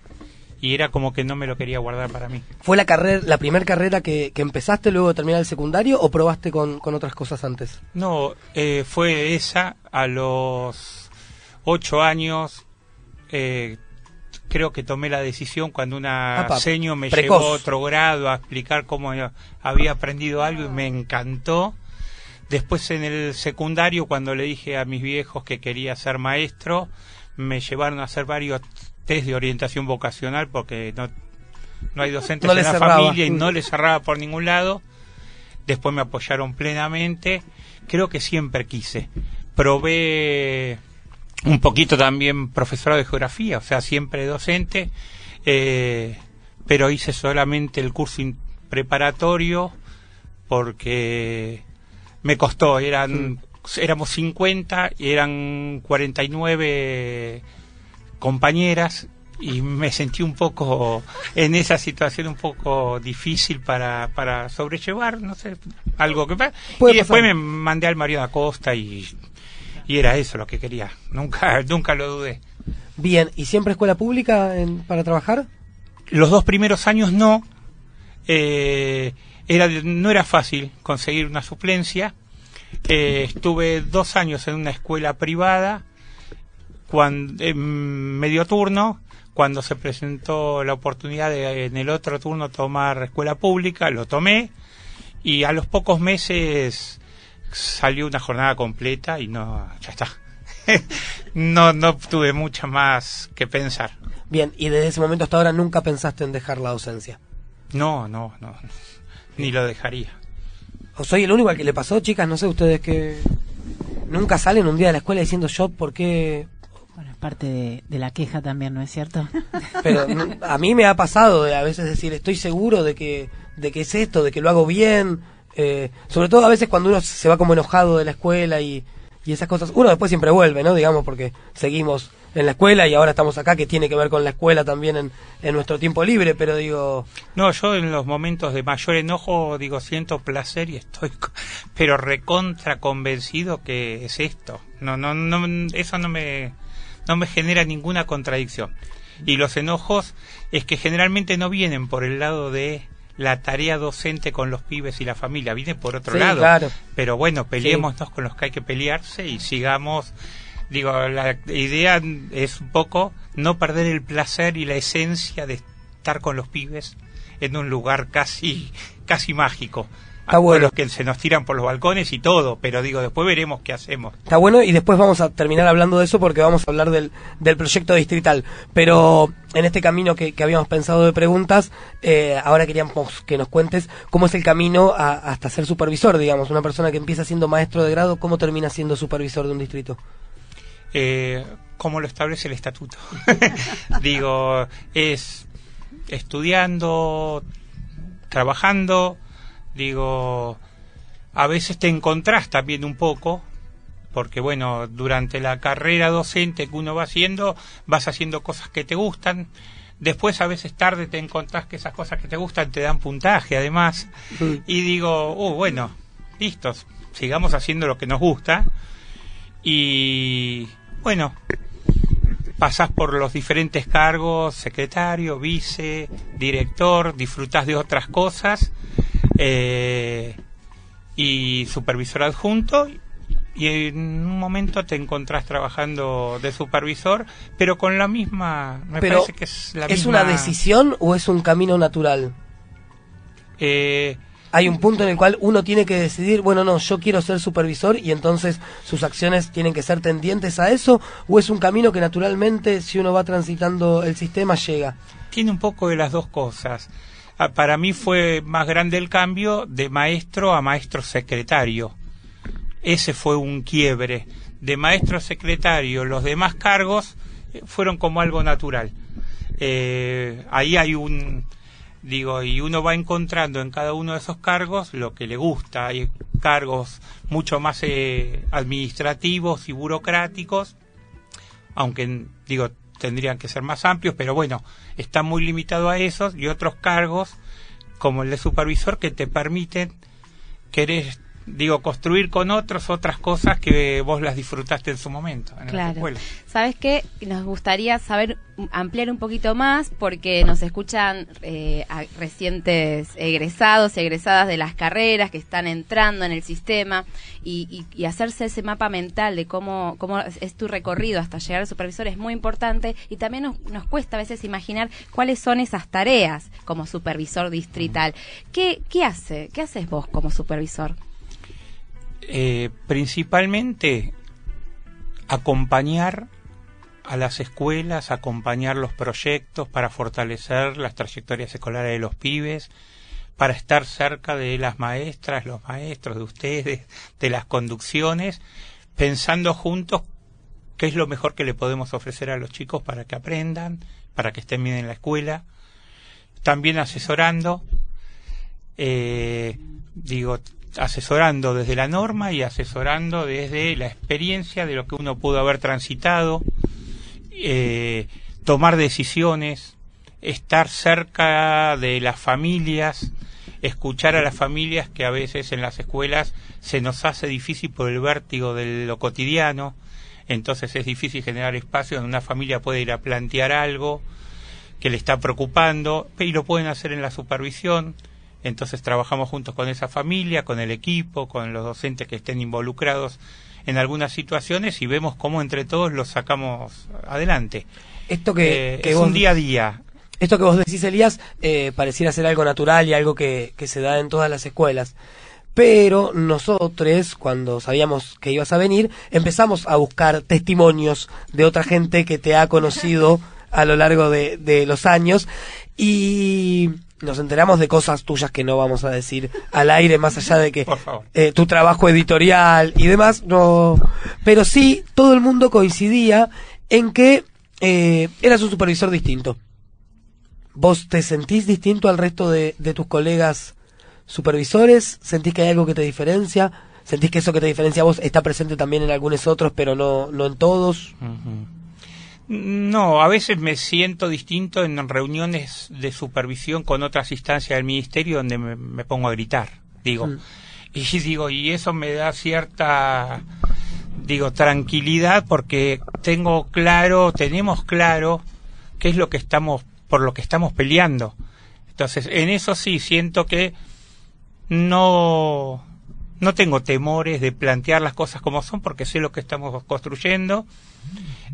y era como que no me lo quería guardar para mí. ¿Fue la carrera, la primera carrera que, que empezaste luego de terminar el secundario o probaste con, con otras cosas antes? No, eh, fue esa a los ocho años. eh, creo que tomé la decisión cuando una Apa, seño me precoz. llevó a otro grado a explicar cómo había aprendido algo y me encantó. Después en el secundario, cuando le dije a mis viejos que quería ser maestro, me llevaron a hacer varios test de orientación vocacional porque no, no hay docentes No en la cerraba. familia y no le cerraba por ningún lado. Después me apoyaron plenamente. Creo que siempre quise. Probé un poquito también profesora de geografía, o sea, siempre docente, eh, pero hice solamente el curso preparatorio porque me costó, eran éramos 50 y eran 49 compañeras y me sentí un poco en esa situación un poco difícil para, para sobrellevar, no sé, algo que pa- Puede y después pasar. me mandé al Mario da Costa y, y era eso lo que quería, nunca nunca lo dudé. Bien, ¿y siempre escuela pública en- para trabajar? Los dos primeros años no. Eh, era, no era fácil conseguir una suplencia. Eh, estuve dos años en una escuela privada, cuando, en medio turno, cuando se presentó la oportunidad de en el otro turno tomar escuela pública, lo tomé y a los pocos meses salió una jornada completa y no, ya está. no, no tuve mucho más que pensar. Bien, y desde ese momento hasta ahora nunca pensaste en dejar la docencia. No, no, no, ni lo dejaría. ¿O soy el único al que le pasó, chicas? No sé ustedes que nunca salen un día de la escuela diciendo yo por qué... Bueno, es parte de, de la queja también, ¿no es cierto? Pero a mí me ha pasado de a veces decir estoy seguro de que, de que es esto, de que lo hago bien. Eh, sobre todo a veces cuando uno se va como enojado de la escuela y, y esas cosas. Uno después siempre vuelve, ¿no? Digamos, porque seguimos en la escuela y ahora estamos acá, que tiene que ver con la escuela también en, en nuestro tiempo libre, pero digo... No, yo en los momentos de mayor enojo digo siento placer y estoy, pero recontra convencido que es esto. No, no, no, eso no me, no me genera ninguna contradicción. Y los enojos es que generalmente no vienen por el lado de la tarea docente con los pibes y la familia, viene por otro Sí, lado. claro. Pero bueno, peleémonos con los que hay que pelearse y sigamos. Digo, la idea es un poco no perder el placer y la esencia de estar con los pibes en un lugar casi casi mágico. Está bueno. Los que se nos tiran por los balcones y todo, pero digo, después veremos qué hacemos. Está bueno y después vamos a terminar hablando de eso porque vamos a hablar del, del proyecto distrital. Pero en este camino que, que habíamos pensado de preguntas, eh, ahora queríamos que nos cuentes cómo es el camino a- hasta ser supervisor, digamos. Una persona que empieza siendo maestro de grado, ¿cómo termina siendo supervisor de un distrito? Eh, ¿Cómo lo establece el estatuto? digo, es estudiando, trabajando, digo, a veces te encontrás también un poco, porque bueno, durante la carrera docente que uno va haciendo, vas haciendo cosas que te gustan, después a veces tarde te encontrás que esas cosas que te gustan te dan puntaje además, y digo, uh, bueno, listos, sigamos haciendo lo que nos gusta, y bueno, pasás por los diferentes cargos, secretario, vice, director, disfrutás de otras cosas eh, y supervisor adjunto y en un momento te encontrás trabajando de supervisor, pero con la misma, me Pero, parece que es la ¿Es misma... una decisión o es un camino natural? Eh, Hay un punto en el cual uno tiene que decidir, bueno, no, yo quiero ser supervisor y entonces sus acciones tienen que ser tendientes a eso, o es un camino que naturalmente, si uno va transitando el sistema, llega. tiene un poco de las dos cosas. Ah, Para mí fue más grande el cambio de maestro a maestro secretario. Ese fue un quiebre. De maestro secretario, los demás cargos eh, fueron como algo natural. Eh, ahí hay un, digo, y uno va encontrando en cada uno de esos cargos lo que le gusta. Hay cargos mucho más eh, administrativos y burocráticos, aunque digo tendrían que ser más amplios, pero bueno, está muy limitado a esos y otros cargos como el de supervisor que te permiten querer digo construir con otros otras cosas que vos las disfrutaste en su momento en la Claro. ¿Sabes qué? Nos gustaría saber, ampliar un poquito más, porque nos escuchan eh, a- recientes egresados y egresadas de las carreras que están entrando en el sistema y, y- y hacerse ese mapa mental de cómo, cómo es es tu recorrido hasta llegar al supervisor es muy importante y también nos, nos cuesta a veces imaginar cuáles son esas tareas como supervisor distrital. ¿Qué, qué hace? ¿Qué haces vos como supervisor? Eh, principalmente acompañar a las escuelas, acompañar los proyectos para fortalecer las trayectorias escolares de los pibes, para estar cerca de las maestras, los maestros, de ustedes, de las conducciones, pensando juntos qué es lo mejor que le podemos ofrecer a los chicos para que aprendan, para que estén bien en la escuela, también asesorando, eh, digo, asesorando desde la norma y asesorando desde la experiencia de lo que uno pudo haber transitado, eh, tomar decisiones, estar cerca de las familias, escuchar a las familias que a veces en las escuelas se nos hace difícil por el vértigo de lo cotidiano, entonces es difícil generar espacio donde una familia puede ir a plantear algo que le está preocupando y lo pueden hacer en la supervisión. Entonces trabajamos juntos con esa familia, con el equipo, con los docentes que estén involucrados en algunas situaciones y vemos cómo entre todos lo sacamos adelante. Esto que, Eh, que es vos- un día a día. Esto que vos decís, Elías, eh, pareciera ser algo natural y algo que, que se da en todas las escuelas. Pero nosotros, cuando sabíamos que ibas a venir, empezamos a buscar testimonios de otra gente que te ha conocido a lo largo de, de los años y nos enteramos de cosas tuyas que no vamos a decir al aire, más allá de que eh, tu trabajo editorial y demás, no. Pero sí, todo el mundo coincidía en que eh, eras un supervisor distinto. ¿Vos te sentís distinto al resto de, de tus colegas supervisores? ¿Sentís que hay algo que te diferencia? ¿Sentís que eso que te diferencia a vos está presente también en algunos otros, pero no, no en todos? No, a veces me siento distinto en reuniones de supervisión con otras instancias del ministerio donde me, me pongo a gritar, digo. Mm. Y digo, y eso me da cierta, digo, tranquilidad porque tengo claro, tenemos claro qué es lo que estamos, por lo que estamos peleando. Entonces, en eso sí siento que no, no tengo temores de plantear las cosas como son porque sé lo que estamos construyendo.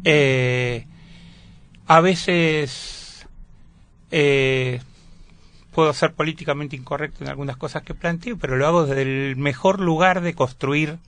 Eh, a veces eh, puedo ser políticamente incorrecto en algunas cosas que planteo, pero lo hago desde el mejor lugar de construir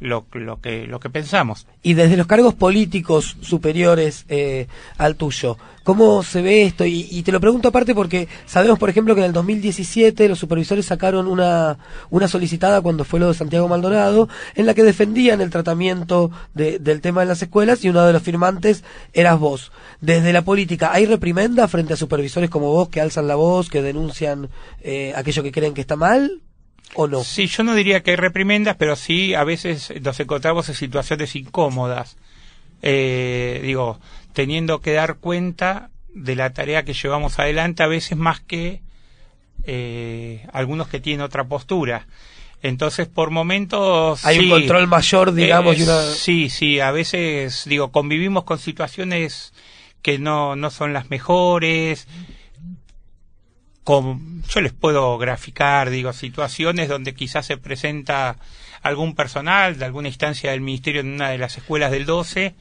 lo, lo que lo que pensamos. Y desde los cargos políticos superiores eh, al tuyo, ¿cómo se ve esto? Y, y te lo pregunto aparte porque sabemos, por ejemplo, que en el 2017 los supervisores sacaron una, una solicitada cuando fue lo de Santiago Maldonado, en la que defendían el tratamiento de- del tema en las escuelas y uno de los firmantes eras vos. Desde la política, ¿hay reprimenda frente a supervisores como vos que alzan la voz, que denuncian eh, aquello que creen que está mal? ¿O no? Sí, yo no diría que hay reprimendas, pero sí a veces nos encontramos en situaciones incómodas. Eh, digo, teniendo que dar cuenta de la tarea que llevamos adelante, a veces más que eh, algunos que tienen otra postura. Entonces, por momentos... Hay un sí, control mayor, digamos, eh, y una... Sí, sí, a veces, digo, convivimos con situaciones que no, no son las mejores, con, yo les puedo graficar, digo, situaciones donde quizás se presenta algún personal de alguna instancia del ministerio en una de las escuelas del 12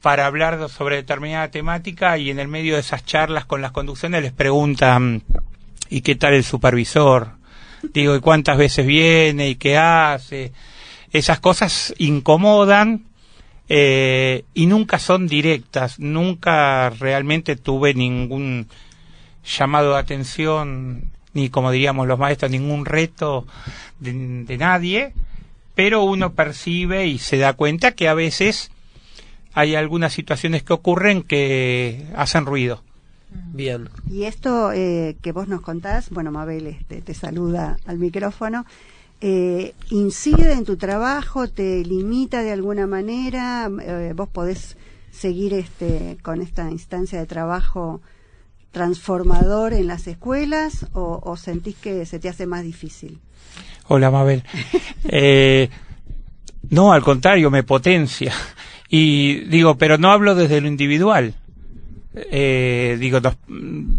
para hablar sobre determinada temática y en el medio de esas charlas con las conducciones les preguntan ¿y qué tal el supervisor? Digo, ¿y cuántas veces viene? ¿Y qué hace? Esas cosas incomodan eh, y nunca son directas, nunca realmente tuve ningún llamado de atención, ni como diríamos los maestros, ningún reto de, de nadie, pero uno percibe y se da cuenta que a veces hay algunas situaciones que ocurren que hacen ruido. Bien. Y esto eh, que vos nos contás, bueno, Mabel este, te saluda al micrófono, eh, ¿incide en tu trabajo? ¿Te limita de alguna manera? Eh, ¿Vos podés seguir este, con esta instancia de trabajo transformador en las escuelas o, o sentís que se te hace más difícil? Hola, Mabel. Eh, no, al contrario, me potencia. Y digo, pero no hablo desde lo individual. Eh, digo, nos,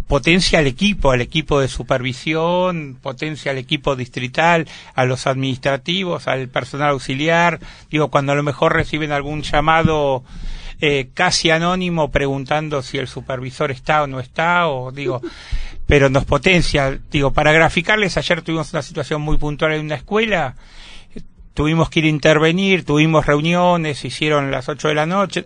potencia al equipo, al equipo de supervisión, potencia al equipo distrital, a los administrativos, al personal auxiliar. Digo, cuando a lo mejor reciben algún llamado eh, casi anónimo preguntando si el supervisor está o no está, o digo, pero nos potencia. Digo, para graficarles, ayer tuvimos una situación muy puntual en una escuela, tuvimos que ir a intervenir, tuvimos reuniones, se hicieron las 8 de la noche,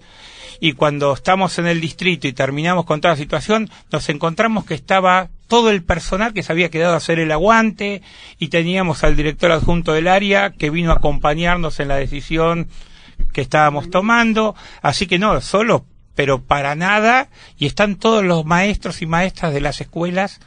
y cuando estamos en el distrito y terminamos con toda la situación, nos encontramos que estaba todo el personal que se había quedado a hacer el aguante y teníamos al director adjunto del área que vino a acompañarnos en la decisión que estábamos tomando, así que no, solo, pero para nada, y están todos los maestros y maestras de las escuelas,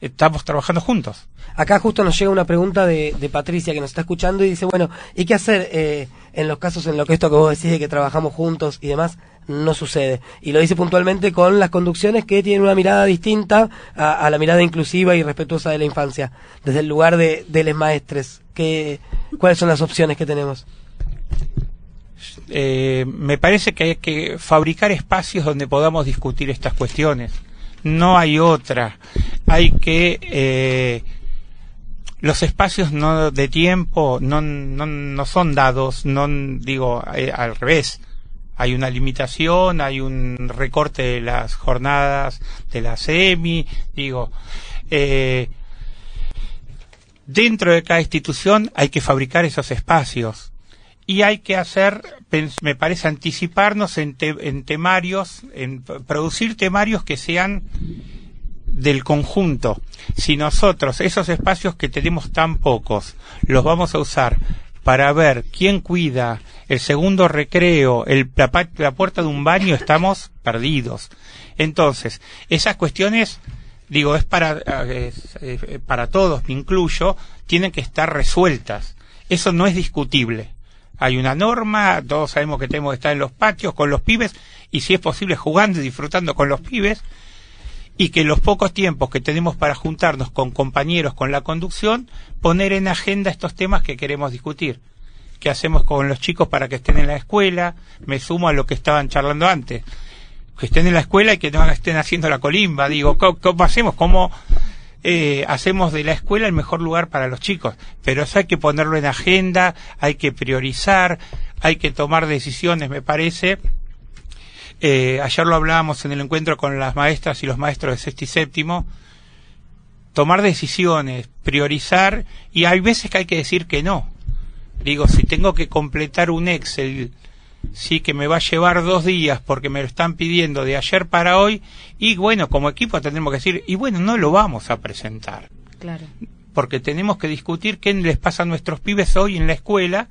estamos trabajando juntos. Acá justo nos llega una pregunta de, de Patricia que nos está escuchando y dice, bueno, ¿y qué hacer eh, en los casos en lo que esto que vos decís de que trabajamos juntos y demás no sucede? Y lo dice puntualmente con las conducciones que tienen una mirada distinta a, a la mirada inclusiva y respetuosa de la infancia, desde el lugar de, de los maestres. ¿Qué, ¿Cuáles son las opciones que tenemos? Eh, me parece que hay que fabricar espacios donde podamos discutir estas cuestiones. No hay otra. Hay que eh, los espacios no de tiempo no, no, no son dados, no digo eh, al revés. Hay una limitación, hay un recorte de las jornadas de la SEMI, digo, eh, dentro de cada institución hay que fabricar esos espacios y hay que hacer, me parece, anticiparnos en, en temarios, en producir temarios que sean del conjunto. Si nosotros esos espacios que tenemos tan pocos los vamos a usar para ver quién cuida el segundo recreo, el, la, la puerta de un baño, estamos perdidos. Entonces, esas cuestiones, digo, es para, es, para todos, me incluyo, tienen que estar resueltas. Eso no es discutible. Hay una norma, todos sabemos que tenemos que estar en los patios con los pibes y si es posible jugando y disfrutando con los pibes y que los pocos tiempos que tenemos para juntarnos con compañeros con la conducción, poner en agenda estos temas que queremos discutir. ¿Qué hacemos con los chicos para que estén en la escuela? Me sumo a lo que estaban charlando antes. Que estén en la escuela y que no estén haciendo la colimba. Digo, ¿cómo, cómo hacemos? ¿Cómo eh, hacemos de la escuela el mejor lugar para los chicos? Pero eso hay que ponerlo en agenda, hay que priorizar, hay que tomar decisiones, me parece. Eh, ayer lo hablábamos en el encuentro con las maestras y los maestros de sexto y séptimo. tomar decisiones, priorizar, y hay veces que hay que decir que no. Digo, si tengo que completar un Excel, sí que me va a llevar dos días porque me lo están pidiendo de ayer para hoy, y bueno, como equipo tendremos que decir, y bueno, no lo vamos a presentar. Claro. Porque tenemos que discutir qué les pasa a nuestros pibes hoy en la escuela,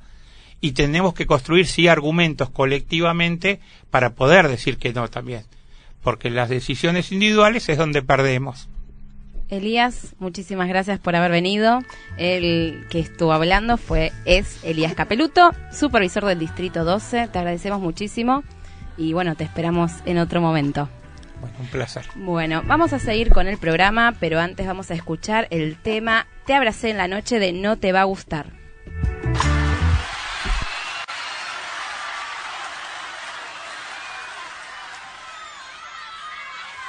y tenemos que construir sí argumentos colectivamente para poder decir que no también. Porque las decisiones individuales es donde perdemos. Elías, muchísimas gracias por haber venido. El que estuvo hablando fue es Elías Capeluto, supervisor del Distrito 12. Te agradecemos muchísimo y bueno, te esperamos en otro momento. Bueno, un placer. Bueno, vamos a seguir con el programa, pero antes vamos a escuchar el tema Te abracé en la noche de No te va a gustar.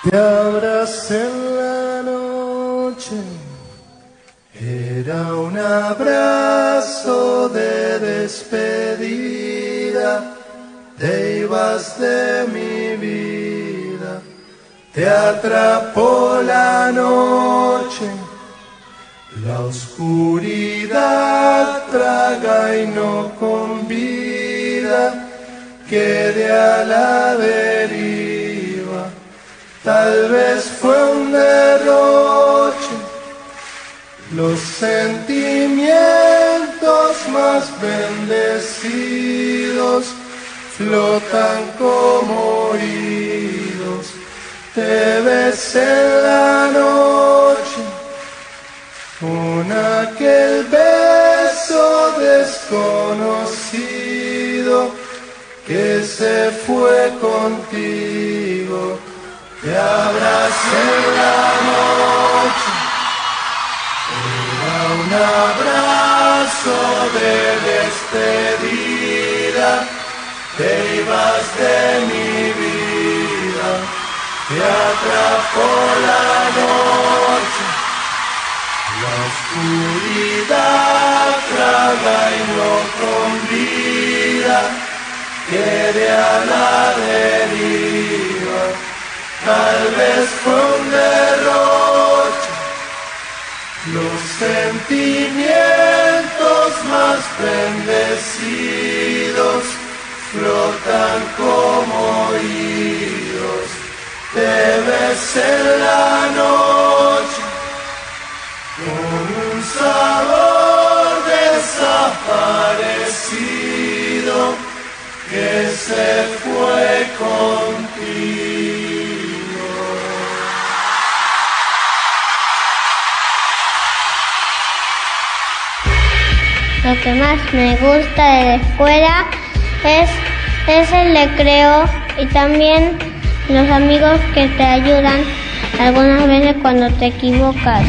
Te abracé en la era un abrazo de despedida, te ibas de mi vida, te atrapó la noche, la oscuridad traga y no convida, quede a la deriva. Tal vez fue un derroche, los sentimientos más bendecidos flotan como oídos. Te ves en la noche con aquel beso desconocido que se fue contigo. Te abracé la noche, era un abrazo de despedida, te ibas de mi vida, te atrapó la noche, la oscuridad traga y no convida, quede a la deriva tal vez fue un derroche. Los sentimientos más bendecidos flotan como oídos. Te ves en la noche con un sabor desaparecido que se fue contigo. Lo que más me gusta de la escuela es, es el recreo y también los amigos que te ayudan algunas veces cuando te equivocas.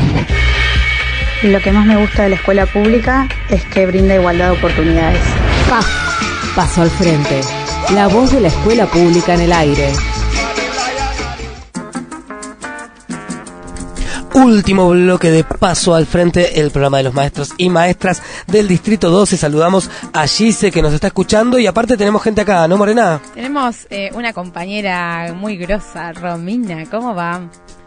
Lo que más me gusta de la escuela pública es que brinda igualdad de oportunidades. Paso al frente. La voz de la escuela pública en el aire. Último bloque de Paso al Frente, el programa de los maestros y maestras del Distrito 12. Saludamos a Gise que nos está escuchando y aparte tenemos gente acá, ¿no, Morena? Tenemos eh, una compañera muy grosa, Romina. ¿Cómo va?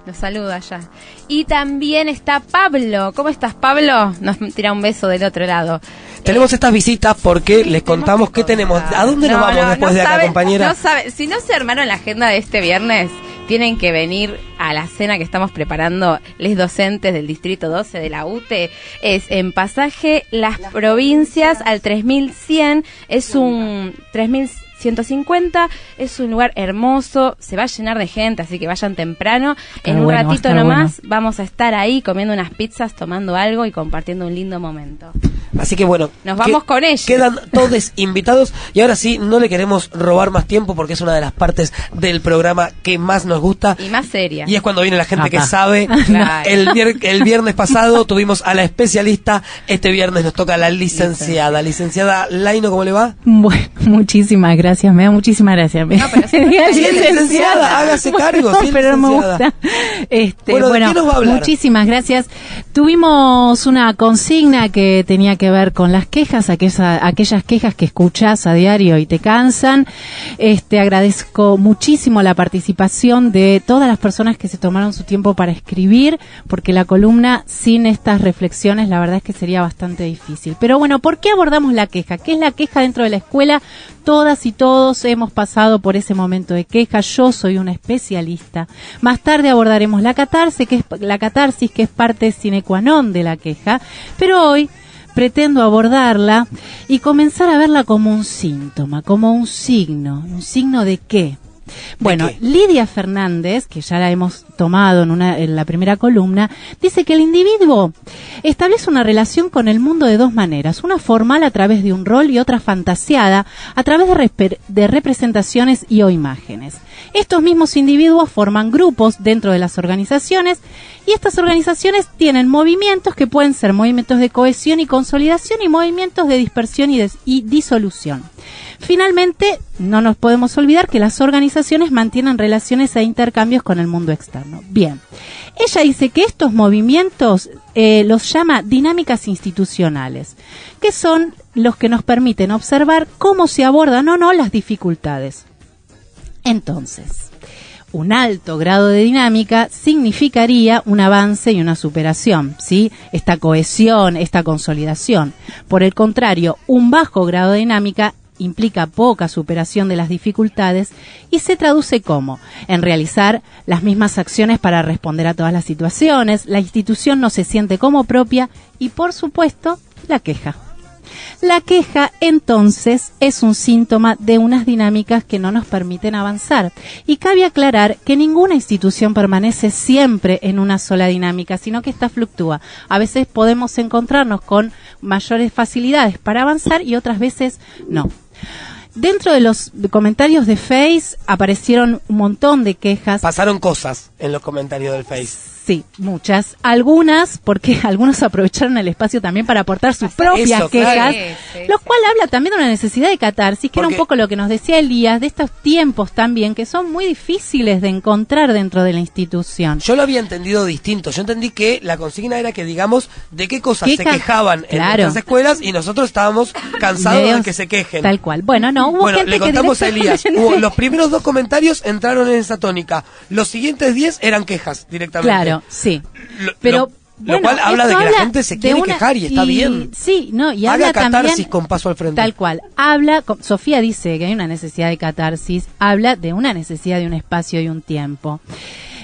Nos saluda ya. Y también está Pablo. ¿Cómo estás, Pablo? Nos tira un beso del otro lado. Tenemos estas visitas porque les contamos qué tenemos. ¿A dónde nos No, vamos no, después no de acá, sabe- compañera? No sabe, si no se armaron la agenda de este viernes, tienen que venir a la cena que estamos preparando les docentes del Distrito 12 de la UTE. Es en pasaje Las Provincias al 3100. Es un 3150. Es un lugar hermoso. Se va a llenar de gente, así que vayan temprano. En un bueno, ratito nomás vamos a estar ahí comiendo unas pizzas, tomando algo y compartiendo un lindo momento. Así que bueno, Nos vamos con ellos. Quedan todos invitados y ahora sí, no le queremos robar más tiempo porque es una de las partes del programa que más nos gusta. Y más seria. Y es cuando viene la gente que sabe. Claro. El, vier- el viernes pasado tuvimos a la especialista. Este viernes nos toca a la licenciada. Licenciada Laino, ¿cómo le va? Bueno, muchísimas gracias, me da muchísimas gracias. No, pero bien, licenciada, hágase cargo, sí, pero no me licenciada. gusta. Este, Bueno, bueno, ¿de qué nos va a hablar? muchísimas gracias. Tuvimos una consigna que tenía que ver con las quejas, aquella- aquellas quejas que escuchás a diario y te cansan. Este, agradezco muchísimo la participación de todas las personas que se tomaron su tiempo para escribir, porque la columna sin estas reflexiones la verdad es que sería bastante difícil. Pero bueno, ¿por qué abordamos la queja? ¿Qué es la queja dentro de la escuela? Todas y todos hemos pasado por ese momento de queja. Yo soy una especialista. Más tarde abordaremos la catarsis, que es la catarsis que es parte sine qua non de la queja, pero hoy pretendo abordarla y comenzar a verla como un síntoma, como un signo, un signo de qué? Bueno, Lidia Fernández, que ya la hemos tomado en, una, en la primera columna, dice que el individuo establece una relación con el mundo de dos maneras, una formal a través de un rol y otra fantasiada a través de, representaciones y o imágenes. Estos mismos individuos forman grupos dentro de las organizaciones y estas organizaciones tienen movimientos que pueden ser movimientos de cohesión y consolidación y movimientos de dispersión y disolución. Finalmente, no nos podemos olvidar que las organizaciones mantienen relaciones e intercambios con el mundo externo. Bien, ella dice que estos movimientos eh, los llama dinámicas institucionales, que son los que nos permiten observar cómo se abordan o no las dificultades. Entonces, un alto grado de dinámica significaría un avance y una superación, ¿sí? Esta cohesión, esta consolidación. Por el contrario, un bajo grado de dinámica implica poca superación de las dificultades y se traduce como en realizar las mismas acciones para responder a todas las situaciones, la institución no se siente como propia y por supuesto la queja. La queja, entonces, es un síntoma de unas dinámicas que no nos permiten avanzar. Y cabe aclarar que ninguna institución permanece siempre en una sola dinámica, sino que esta fluctúa. A veces podemos encontrarnos con mayores facilidades para avanzar y otras veces no. Dentro de los comentarios de Face aparecieron un montón de quejas. Pasaron cosas en los comentarios del Face. Sí, muchas. Algunas, porque algunos aprovecharon el espacio también para aportar sus propias Eso, quejas, claro. lo cual habla también de una necesidad de catarsis, que era un poco lo que nos decía Elías, de estos tiempos también, que son muy difíciles de encontrar dentro de la institución. Yo lo había entendido distinto. Yo entendí que la consigna era que digamos de qué cosas ¿Qué se quejaban en nuestras escuelas y nosotros estábamos cansados de que se quejen. Tal cual. Bueno, no, hubo bueno, gente le que contamos a Elías. Hubo- los primeros dos comentarios entraron en esa tónica. Los siguientes diez eran quejas directamente. Claro, sí. Lo- Pero lo- cual habla de que la habla gente se quiere una- quejar y está bien. Sí, no, y Haga habla catarsis también con paso al frente. Tal cual. Habla, Sofía dice que hay una necesidad de catarsis, habla de una necesidad de un espacio y un tiempo.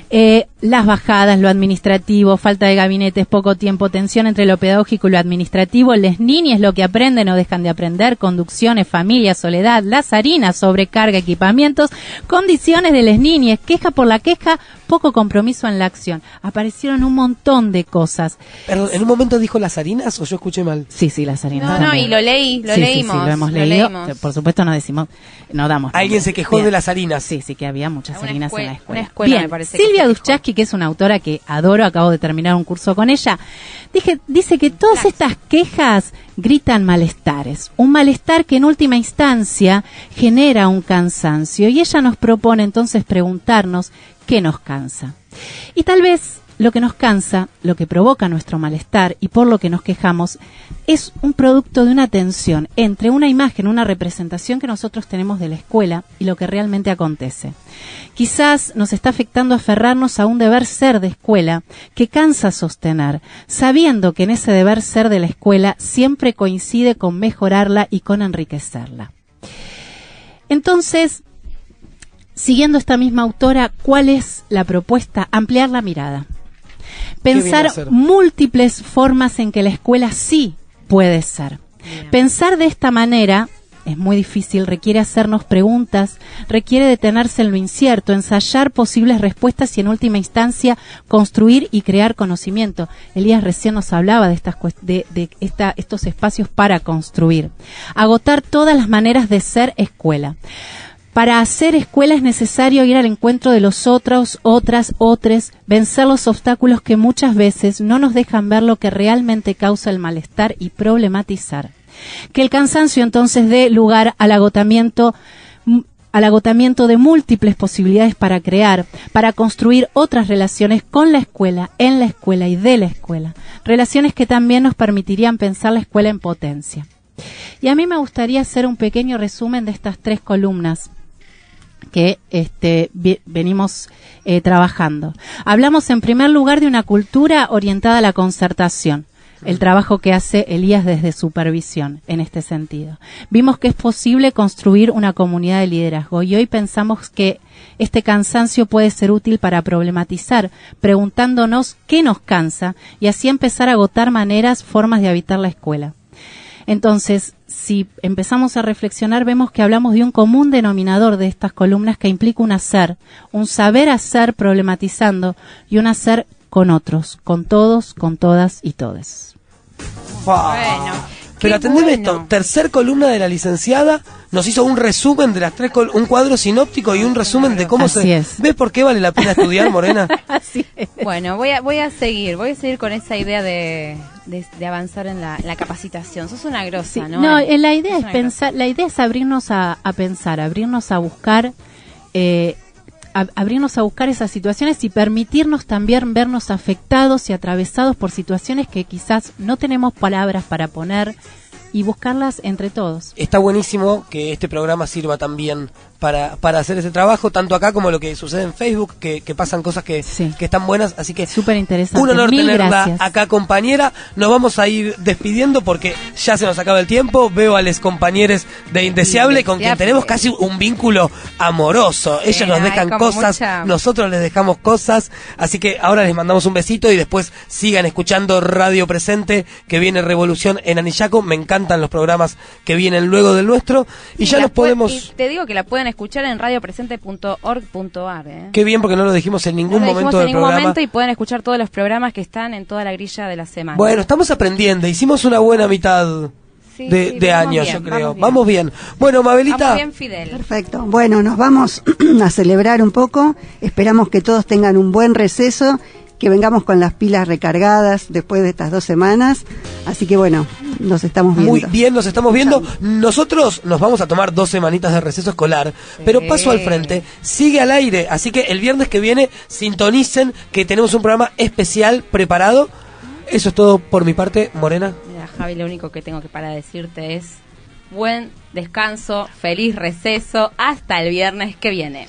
Eh, las bajadas, lo administrativo, falta de gabinetes, poco tiempo, tensión entre lo pedagógico y lo administrativo, les niñes lo que aprenden o dejan de aprender, conducciones, familia, soledad, las harinas, sobrecarga, equipamientos, condiciones de les niñes, queja por la queja, poco compromiso en la acción. Aparecieron un montón de cosas. Perdón, ¿en un momento dijo las harinas o yo escuché mal? Sí, sí, las harinas. No, no, y lo leí, lo Sí, sí, leímos. Sí, lo hemos lo leído. leímos. Por supuesto no decimos, no damos. Alguien se quejó Bien. de las harinas. Sí, sí, que había muchas harinas en la escuela. una escuela, Bien, me parece Silvia Duchaski, que es una autora que adoro, acabo de terminar un curso con ella, dije, dice que todas estas quejas gritan malestares. Un malestar que en última instancia genera un cansancio. Y ella nos propone entonces preguntarnos qué nos cansa. Y tal vez lo que nos cansa, lo que provoca nuestro malestar y por lo que nos quejamos, es un producto de una tensión entre una imagen, una representación que nosotros tenemos de la escuela y lo que realmente acontece. Quizás nos está afectando aferrarnos a un deber ser de escuela que cansa sostener, sabiendo que en ese deber ser de la escuela siempre coincide con mejorarla y con enriquecerla. Entonces, siguiendo esta misma autora, ¿cuál es la propuesta? Ampliar la mirada. Pensar múltiples formas en que la escuela sí puede ser. Pensar de esta manera es muy difícil, requiere hacernos preguntas, requiere detenerse en lo incierto, ensayar posibles respuestas y en última instancia construir y crear conocimiento. Elías recién nos hablaba de, estas, de, de esta- estos espacios para construir. Agotar todas las maneras de ser escuela. Para hacer escuela es necesario ir al encuentro de los otros, otras, otros, vencer los obstáculos que muchas veces no nos dejan ver lo que realmente causa el malestar y problematizar. Que el cansancio entonces dé lugar al agotamiento, al agotamiento de múltiples posibilidades para crear, para construir otras relaciones con la escuela, en la escuela y de la escuela. Relaciones que también nos permitirían pensar la escuela en potencia. Y a mí me gustaría hacer un pequeño resumen de estas tres columnas que este, venimos eh, trabajando. Hablamos en primer lugar de una cultura orientada a la concertación, el trabajo que hace Elías desde supervisión en este sentido. Vimos que es posible construir una comunidad de liderazgo y hoy pensamos que este cansancio puede ser útil para problematizar, preguntándonos qué nos cansa y así empezar a agotar maneras, formas de habitar la escuela. Entonces, si empezamos a reflexionar, vemos que hablamos de un común denominador de estas columnas que implica un hacer, un saber hacer problematizando y un hacer con otros, con todos, con todas y todes. Pero atendeme esto, tercer columna de la licenciada nos hizo un resumen de las tres, col- un cuadro sinóptico y un resumen de cómo Así se... es. ¿Ves por qué vale la pena estudiar, Morena? Bueno, voy a, voy a seguir, voy a seguir con esa idea de, de, de avanzar en la, la capacitación. Sos una grosa, ¿no? No, eh, la idea es pensar, la idea es abrirnos a, a pensar, abrirnos a buscar, eh, abrirnos a buscar esas situaciones y permitirnos también vernos afectados y atravesados por situaciones que quizás no tenemos palabras para poner y buscarlas entre todos. Está buenísimo que este programa sirva también para, para hacer ese trabajo, tanto acá como lo que sucede en Facebook, que, que pasan cosas que, que están buenas, así que Súper interesante. un honor Mil tenerla gracias. acá compañera. Nos vamos a ir despidiendo porque ya se nos acaba el tiempo. Veo a los compañeros de Indeseable con quien tenemos casi un vínculo amoroso. Ellos nos dejan cosas, mucha- nosotros les dejamos cosas, así que ahora les mandamos un besito y después sigan escuchando Radio Presente, que viene Revolución en Anillaco. Me encantan los programas que vienen luego del nuestro y Sí, ya nos podemos... y te digo que la pueden escuchar en radiopresente.org.ar. ¿eh? Qué bien porque no lo dijimos en No ningún lo momento en del ningún programa. momento y pueden escuchar todos los programas que están en toda la grilla de la semana. Bueno, estamos aprendiendo, hicimos una buena mitad Sí, de, sí, de vamos año, bien, yo creo. vamos Vamos bien. Bueno, Mabelita, Vamos bien, Fidel. Perfecto. Bueno, nos vamos a celebrar un poco. Esperamos que todos tengan un buen receso, que vengamos con las pilas recargadas después de estas dos semanas. Así que bueno, nos estamos viendo. muy bien, nos estamos viendo. Nosotros nos vamos a tomar dos semanitas de receso escolar, pero paso al frente, sigue al aire. Así que el viernes que viene sintonicen que tenemos un programa especial preparado. Eso es todo por mi parte, Morena. Mira, Javi, lo único que tengo que para decirte es buen descanso, feliz receso, hasta el viernes que viene.